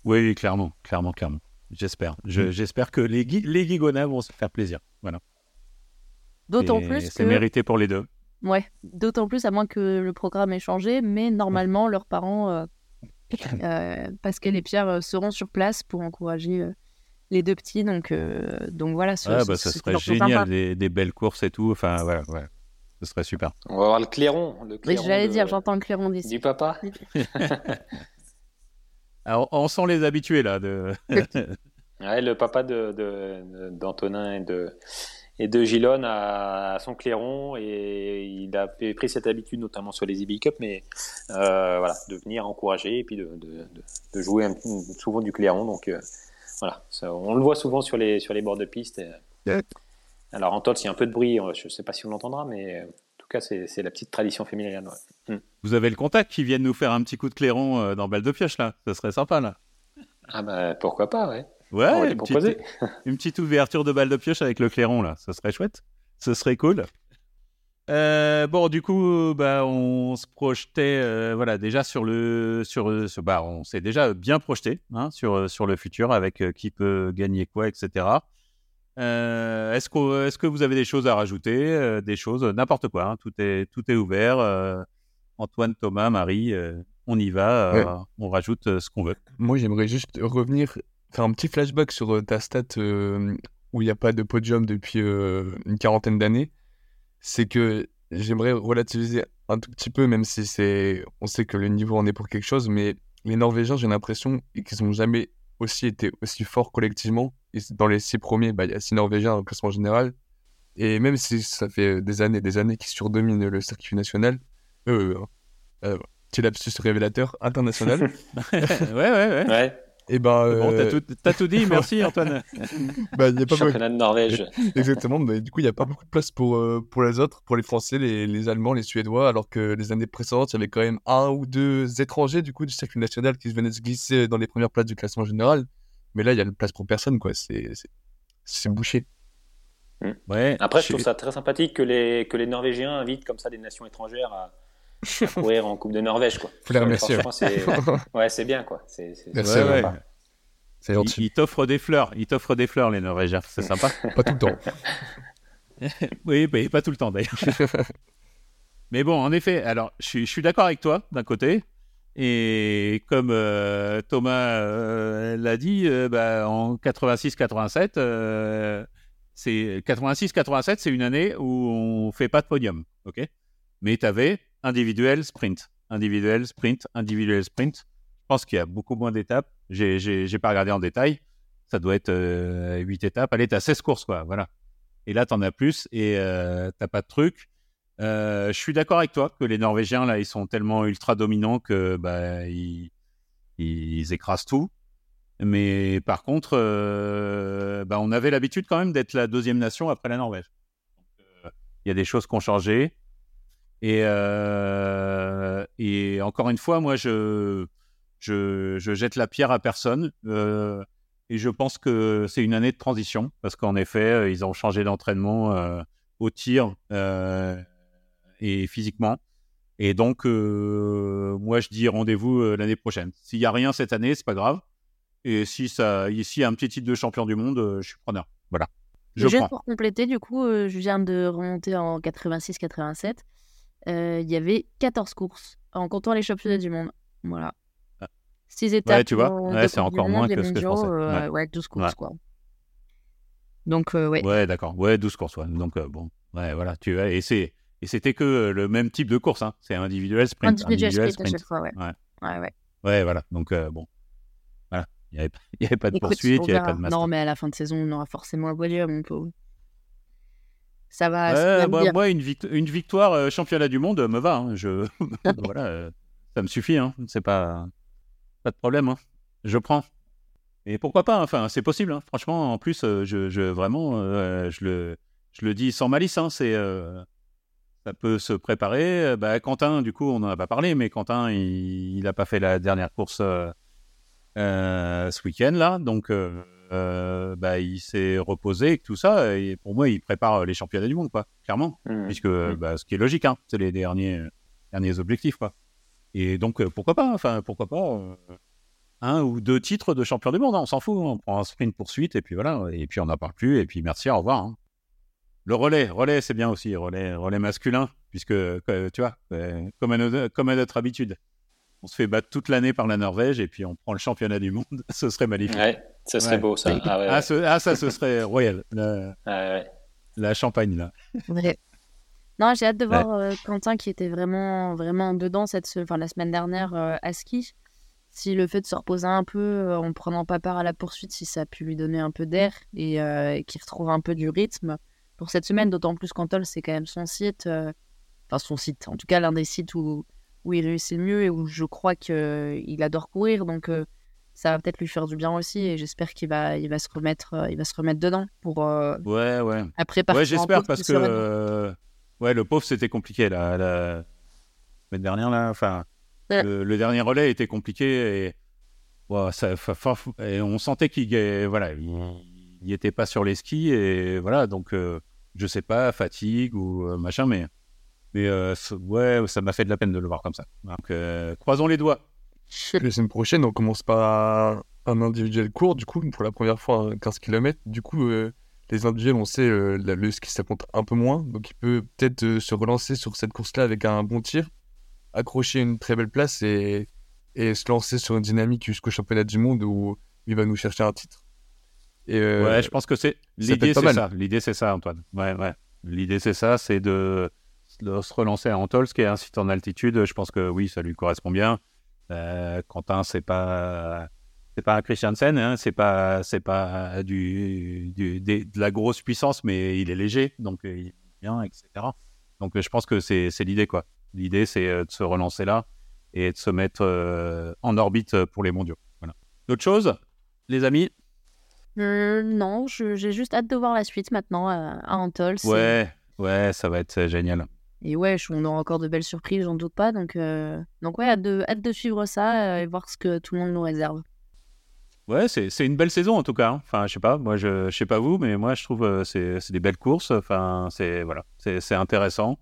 Oui, clairement, clairement, clairement. J'espère. Je- Mm. J'espère que les, les vont se faire plaisir. Voilà. D'autant plus C'est que. mérité pour les deux. Ouais, d'autant plus à moins que le programme ait changé, mais normalement, leurs parents, euh, euh, Pascal et Pierre, euh, seront sur place pour encourager euh, les deux petits. Donc, euh, donc voilà, ce, Ah, ce- bah, ça c'est serait génial, des, des belles courses et tout. Enfin, voilà, ouais. Ce serait super. On va voir le clairon. Le Oui, clairon j'allais de- dire, j'entends le clairon d'ici. Du papa. Alors, on sent les habitués, là. De... Ouais, le papa de, de- d'Antonin et de, et de Gilon a, a son clairon et il a fait- pris cette habitude, notamment sur les EB Cup, mais euh, voilà, de venir encourager et puis de, de, de- de jouer un- souvent du clairon. Donc euh, voilà, ça, on le voit souvent sur les, sur les bords de piste. et-. Alors en Tols, il y a un peu de bruit, je ne sais pas si on l'entendra, mais euh, en tout cas, c'est, c'est la petite tradition familiale. ouais. Vous avez le contact qui viennent nous faire un petit coup de clairon euh, dans balle de pioche, là. Ça serait sympa, là. Ah bah pourquoi pas, ouais. Ouais, une petite, une petite ouverture de balle de pioche avec le clairon, là. Ça serait chouette. Ce serait cool. Euh, bon, du coup, bah, on se projetait, euh, voilà, déjà sur le, sur, sur- bah, on s'est déjà bien projeté hein, sur, sur le futur avec euh, qui peut gagner quoi, etc. Euh, est-ce, qu'au- est-ce que vous avez des choses à rajouter, euh, des choses, n'importe quoi, hein, tout est, tout est ouvert. euh, Antoine, Thomas, Marie, euh, on y va, euh, on rajoute euh, ce qu'on veut. Moi, j'aimerais juste revenir, faire un petit flashback sur euh, ta stat euh, où il n'y a pas de podium depuis euh, une quarantaine d'années. C'est que j'aimerais relativiser un tout petit peu, même si c'est, on sait que le niveau en est pour quelque chose, mais les Norvégiens, j'ai l'impression qu'ils n'ont jamais aussi été aussi forts collectivement. Et dans les six premiers, bah, il y a six Norvégiens au classement général. Et même si ça fait des années et des années qu'ils surdominent le circuit national, eux, euh, euh, petit lapsus révélateur international. ouais, ouais, ouais. Ouais, Et ben, Bon, t'as euh, tout, t'as tout dit, merci Antoine. bah, il y a pas championnat de Norvège. Exactement, mais du coup, il n'y a pas beaucoup de place pour, euh, pour les autres, pour les Français, les, les Allemands, les Suédois, alors que les années précédentes, il y avait quand même un ou deux étrangers du coup du circuit national qui venaient se glisser dans les premières places du classement général. Mais là, il y a une place pour personne, quoi. C'est c'est- c'est bouché. Ouais, Après, je je- trouve ça très sympathique que les, que les Norvégiens invitent comme ça des nations étrangères à, à courir en Coupe de Norvège. Quoi. Faut les remercier. Ouais, c'est bien. quoi. C'est ouais, ouais. sympa. C'est Ils, gentil. ils t'offrent des fleurs, ils t'offrent des fleurs, les Norvégiens, c'est sympa. Pas tout le temps. oui, mais pas tout le temps d'ailleurs. mais bon, en effet, alors je suis, je suis d'accord avec toi d'un côté, et comme euh, Thomas euh, l'a dit, euh, bah, en 86-87, euh, c'est 86-87, c'est une année où on fait pas de podium, ok? Mais tu avais individuel, sprint, individuel, sprint, individuel, sprint. Je pense qu'il y a beaucoup moins d'étapes. J'ai, j'ai pas regardé en détail. Ça doit être euh, 8 étapes. Allez, tu as 16 courses, quoi. Voilà. Et là, tu en as plus et euh, t'as pas de truc. Euh, je suis d'accord avec toi que les Norvégiens, là, ils sont tellement ultra dominants que bah, ils, écrasent tout. Mais par contre, euh, bah, on avait l'habitude quand même d'être la deuxième nation après la Norvège. Euh, Il y a des choses qui ont changé. Et, euh, et encore une fois, moi, je, je, je jette la pierre à personne. Euh, et je pense que c'est une année de transition parce qu'en effet, euh, ils ont changé d'entraînement euh, au tir et physiquement. Et donc, moi, je dis rendez-vous l'année prochaine. S'il n'y a rien cette année, c'est pas grave. Et si ça, ici, un petit titre de champion du monde, je suis preneur. Voilà. Je Juste prends. pour compléter, du coup, je viens de remonter en 86-87. Euh, Il y avait 14 courses en comptant les championnats du monde. Voilà. Ah. 6 étapes. tu vois, ouais, c'est encore moins que ce que je pensais. euh, Ouais. ouais, 12 courses, Ouais. quoi. Donc, euh, ouais. Ouais, d'accord. Ouais, 12 courses. Ouais. Donc, euh, bon. Ouais, voilà. Tu vois, et c'est. Et c'était que euh, le même type de course, hein. c'est individuel sprint. Individuel sprint à chaque fois, ouais. Ouais. Ouais, ouais. Ouais, voilà. Donc, euh, bon. Voilà. Il n'y avait, avait pas de Écoute, poursuite, on il n'y avait pas de master. Non, mais à la fin de saison, on aura forcément un podium, mon pauvre. Ça va, ça va bah, moi, une, vict- une victoire euh, championnat du monde euh, me va. hein. Je... voilà, euh, ça me suffit. Hein. C'est pas... pas de problème. hein. Je prends. Et pourquoi pas Enfin, c'est possible. hein. Franchement, en plus, je, je vraiment, je le, je le dis sans malice. hein. C'est, ça peut se préparer. Bah, Quentin, du coup, on n'en a pas parlé, mais Quentin, il n'a pas fait la dernière course euh, ce week-end là, donc. euh, euh, bah, il s'est reposé tout ça. Et pour moi, il prépare les championnats du monde, quoi, clairement Mhm. puisque bah, ce qui est logique, hein, c'est les derniers, euh, derniers objectifs, quoi. Et donc euh, pourquoi pas, enfin pourquoi pas euh, un ou deux titres de champion du monde, hein, on s'en fout, hein, on prend un sprint poursuite et puis voilà, et puis on n'en parle plus et puis merci, au revoir. hein. Le relais, relais c'est bien aussi, relais, relais masculin, puisque euh, tu vois, euh, comme à, notre, comme à notre habitude, on se fait battre toute l'année par la Norvège et puis on prend le championnat du monde, ce serait magnifique. Ouais, ça serait Ouais. beau ça. Ah, ouais, Ah, ce- ah, ça, ce serait royal, la, Ah, ouais. la Champagne là. Ouais. Non, j'ai hâte de voir euh, Quentin qui était vraiment, vraiment dedans cette, enfin, la semaine dernière euh, à ski. Si le fait de se reposer un peu euh, en prenant pas part à la poursuite, si ça a pu lui donner un peu d'air et, euh, et qu'il retrouve un peu du rythme pour cette semaine, d'autant plus qu'Antol, c'est quand même son site, euh, enfin son site, en tout cas l'un des sites où, où il réussit le mieux et où je crois qu'il adore courir. Donc euh, ça va peut-être lui faire du bien aussi et j'espère qu'il va, il va, se remettre, euh, il va se remettre dedans pour euh, Ouais, ouais. après Ouais, j'espère parce que euh, ouais, le pauvre c'était compliqué là, la semaine dernière là. Enfin, Ouais. le, le dernier relais était compliqué et, ça, on sentait qu'il voilà, il il était pas sur les skis et voilà donc euh, je sais pas fatigue ou euh, machin mais mais euh, ouais ça m'a fait de la peine de le voir comme ça. Donc croisons les doigts. La semaine prochaine, on commence par un individuel court, du coup, pour la première fois, un 15 km. Du coup, euh, les individuels, on sait, euh, la- le ski, ça compte un peu moins. Donc, il peut peut-être euh, se relancer sur cette course-là avec un bon tir, accrocher une très belle place et, et se lancer sur une dynamique jusqu'au championnat du monde où il va nous chercher un titre. Et, Ouais, je pense que c'est l'idée, c'est ça. L'idée, c'est ça, Antoine. Ouais, ouais. L'idée, c'est ça, c'est de, de se relancer à Antol, ce qui est un site en altitude. Je pense que oui, ça lui correspond bien. Euh, Quentin, c'est pas, c'est pas un Christiansen, hein, c'est pas, c'est pas du, du- des- de la grosse puissance, mais il est léger, donc euh, il est bien, etc. Donc, euh, je pense que c'est, c'est l'idée, quoi. L'idée, c'est euh, de se relancer là et de se mettre euh, en orbite pour les mondiaux. Voilà. D'autres choses, les amis? Euh, non, j'ai juste hâte de voir la suite maintenant à, à Antol. c'est- Ouais, ouais, ça va être génial. Et ouais, on aura encore de belles surprises, j'en doute pas. Donc, euh, donc ouais, hâte de, hâte de suivre ça euh, et voir ce que tout le monde nous réserve. Ouais, c'est c'est une belle saison en tout cas. hein. Enfin, je sais pas, moi je, je sais pas vous, mais moi je trouve euh, c'est c'est des belles courses. Enfin, c'est voilà, c'est c'est intéressant.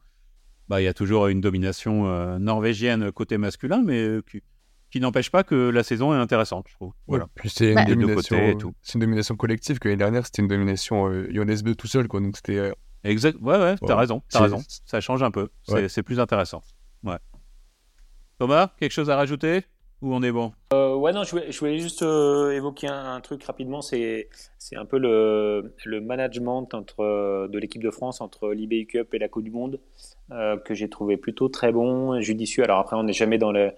Bah, il y a toujours une domination euh, norvégienne côté masculin, mais euh, qui, qui n'empêche pas que la saison est intéressante, je trouve. Voilà. Ouais, puis c'est une une domination collective que l'année dernière c'était une domination euh, Johannes Bö tout seul quoi. Donc c'était euh, Exact. Ouais, ouais, t'as Ouais. raison, t'as raison. Ça change un peu. C'est Ouais. plus intéressant. Ouais. Thomas, quelque chose à rajouter ou on est bon? Euh, ouais, non, je voulais, je voulais juste euh, évoquer un, un truc rapidement. C'est, c'est un peu le, le management entre, de l'équipe de France entre l'IBU Cup et la Coupe du Monde euh, que j'ai trouvé plutôt très bon, judicieux. Alors après, on n'est jamais dans, le,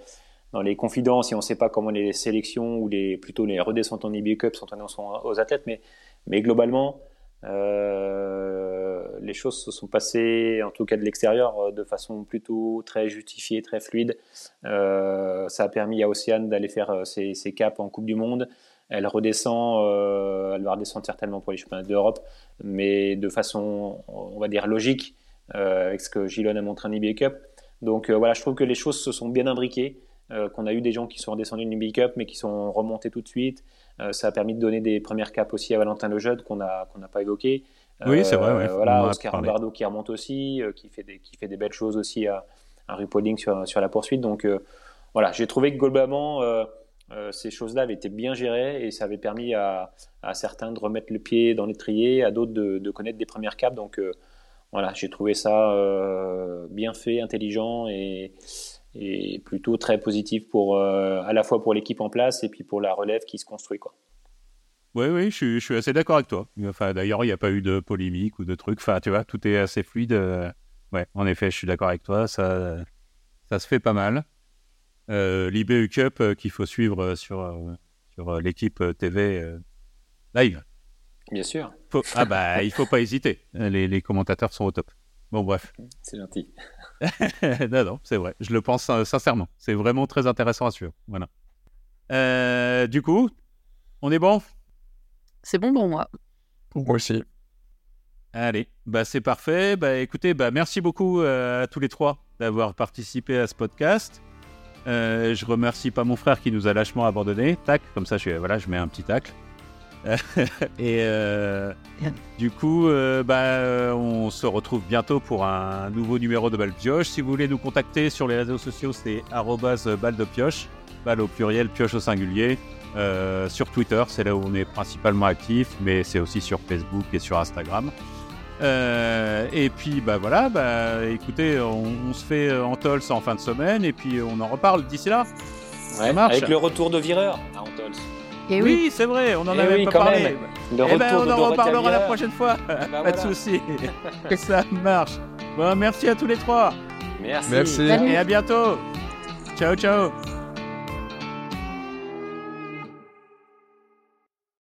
dans les confidences et on ne sait pas comment les sélections ou les, plutôt les redescentes en IBU Cup sont annoncées aux athlètes, mais, mais globalement, euh, les choses se sont passées, en tout cas de l'extérieur, euh, de façon plutôt très justifiée, très fluide. Euh, ça a permis à Océane d'aller faire ses, ses caps en Coupe du Monde. Elle redescend, elle va redescendre certainement pour les championnats d'Europe, mais de façon, on va dire, logique, avec ce que Gilon a montré en IBA Cup. Donc voilà, je trouve que les choses se sont bien imbriquées, euh, qu'on a eu des gens qui sont redescendus en IBA Cup, mais qui sont remontés tout de suite. Euh, ça a permis de donner des premières capes aussi à Valentin Lejeune, qu'on n'a qu'on pas évoqué. Oui, c'est vrai, ouais, en voilà, Oscar. Lombardo qui remonte aussi, euh, qui, fait des, qui fait des belles choses aussi à, à Rupolding sur, sur la poursuite. Donc euh, voilà, j'ai trouvé que globalement, euh, euh, ces choses-là avaient été bien gérées et ça avait permis à, à certains de remettre le pied dans l'étrier, à d'autres de, de connaître des premières capes. Donc euh, voilà, j'ai trouvé ça euh, bien fait, intelligent et, et plutôt très positif pour euh, à la fois pour l'équipe en place et puis pour la relève qui se construit. Quoi. Oui, oui, je suis, je suis assez d'accord avec toi. Enfin, d'ailleurs, il n'y a pas eu de polémique ou de trucs. Enfin, tu vois, tout est assez fluide. euh, Ouais, en effet, je suis d'accord avec toi. Ça, ça se fait pas mal. Euh, L'IBU Cup qu'il faut suivre sur, sur l'équipe TV live. Bien sûr, Faut- Ah bah, il faut pas hésiter. Les, les commentateurs sont au top. Bon, bref. c'est gentil. non, non, c'est vrai. Je le pense euh, sincèrement. C'est vraiment très intéressant à suivre. Voilà. Euh, du coup, on est bon? C'est bon pour moi. moi aussi. Allez, bah c'est parfait. Bah écoutez, bah merci beaucoup euh, à tous les trois d'avoir participé à ce podcast. Euh, je remercie pas mon frère qui nous a lâchement abandonné. Tac, comme ça, je voilà, je mets un petit tacle. Et euh, du coup, euh, bah, euh, on se retrouve bientôt pour un nouveau numéro de Balle Pioche. Si vous voulez nous contacter sur les réseaux sociaux, c'est balle de pioche, balle au pluriel, pioche au singulier. Euh, sur Twitter, c'est là où on est principalement actif, mais c'est aussi sur Facebook et sur Instagram. Euh, et puis bah voilà, bah écoutez, on, on se fait euh, en tols en fin de semaine et puis on en reparle d'ici là. Ouais, marche. avec le retour de Vireur à Antols. Et oui, oui, c'est vrai, on en Eh avait oui, pas parlé. même. Le Eh ben, on en reparlera la prochaine fois. Bah, pas de souci. Ça marche. Bon, merci à tous les trois Merci. Merci. Et à bientôt. Ciao, ciao.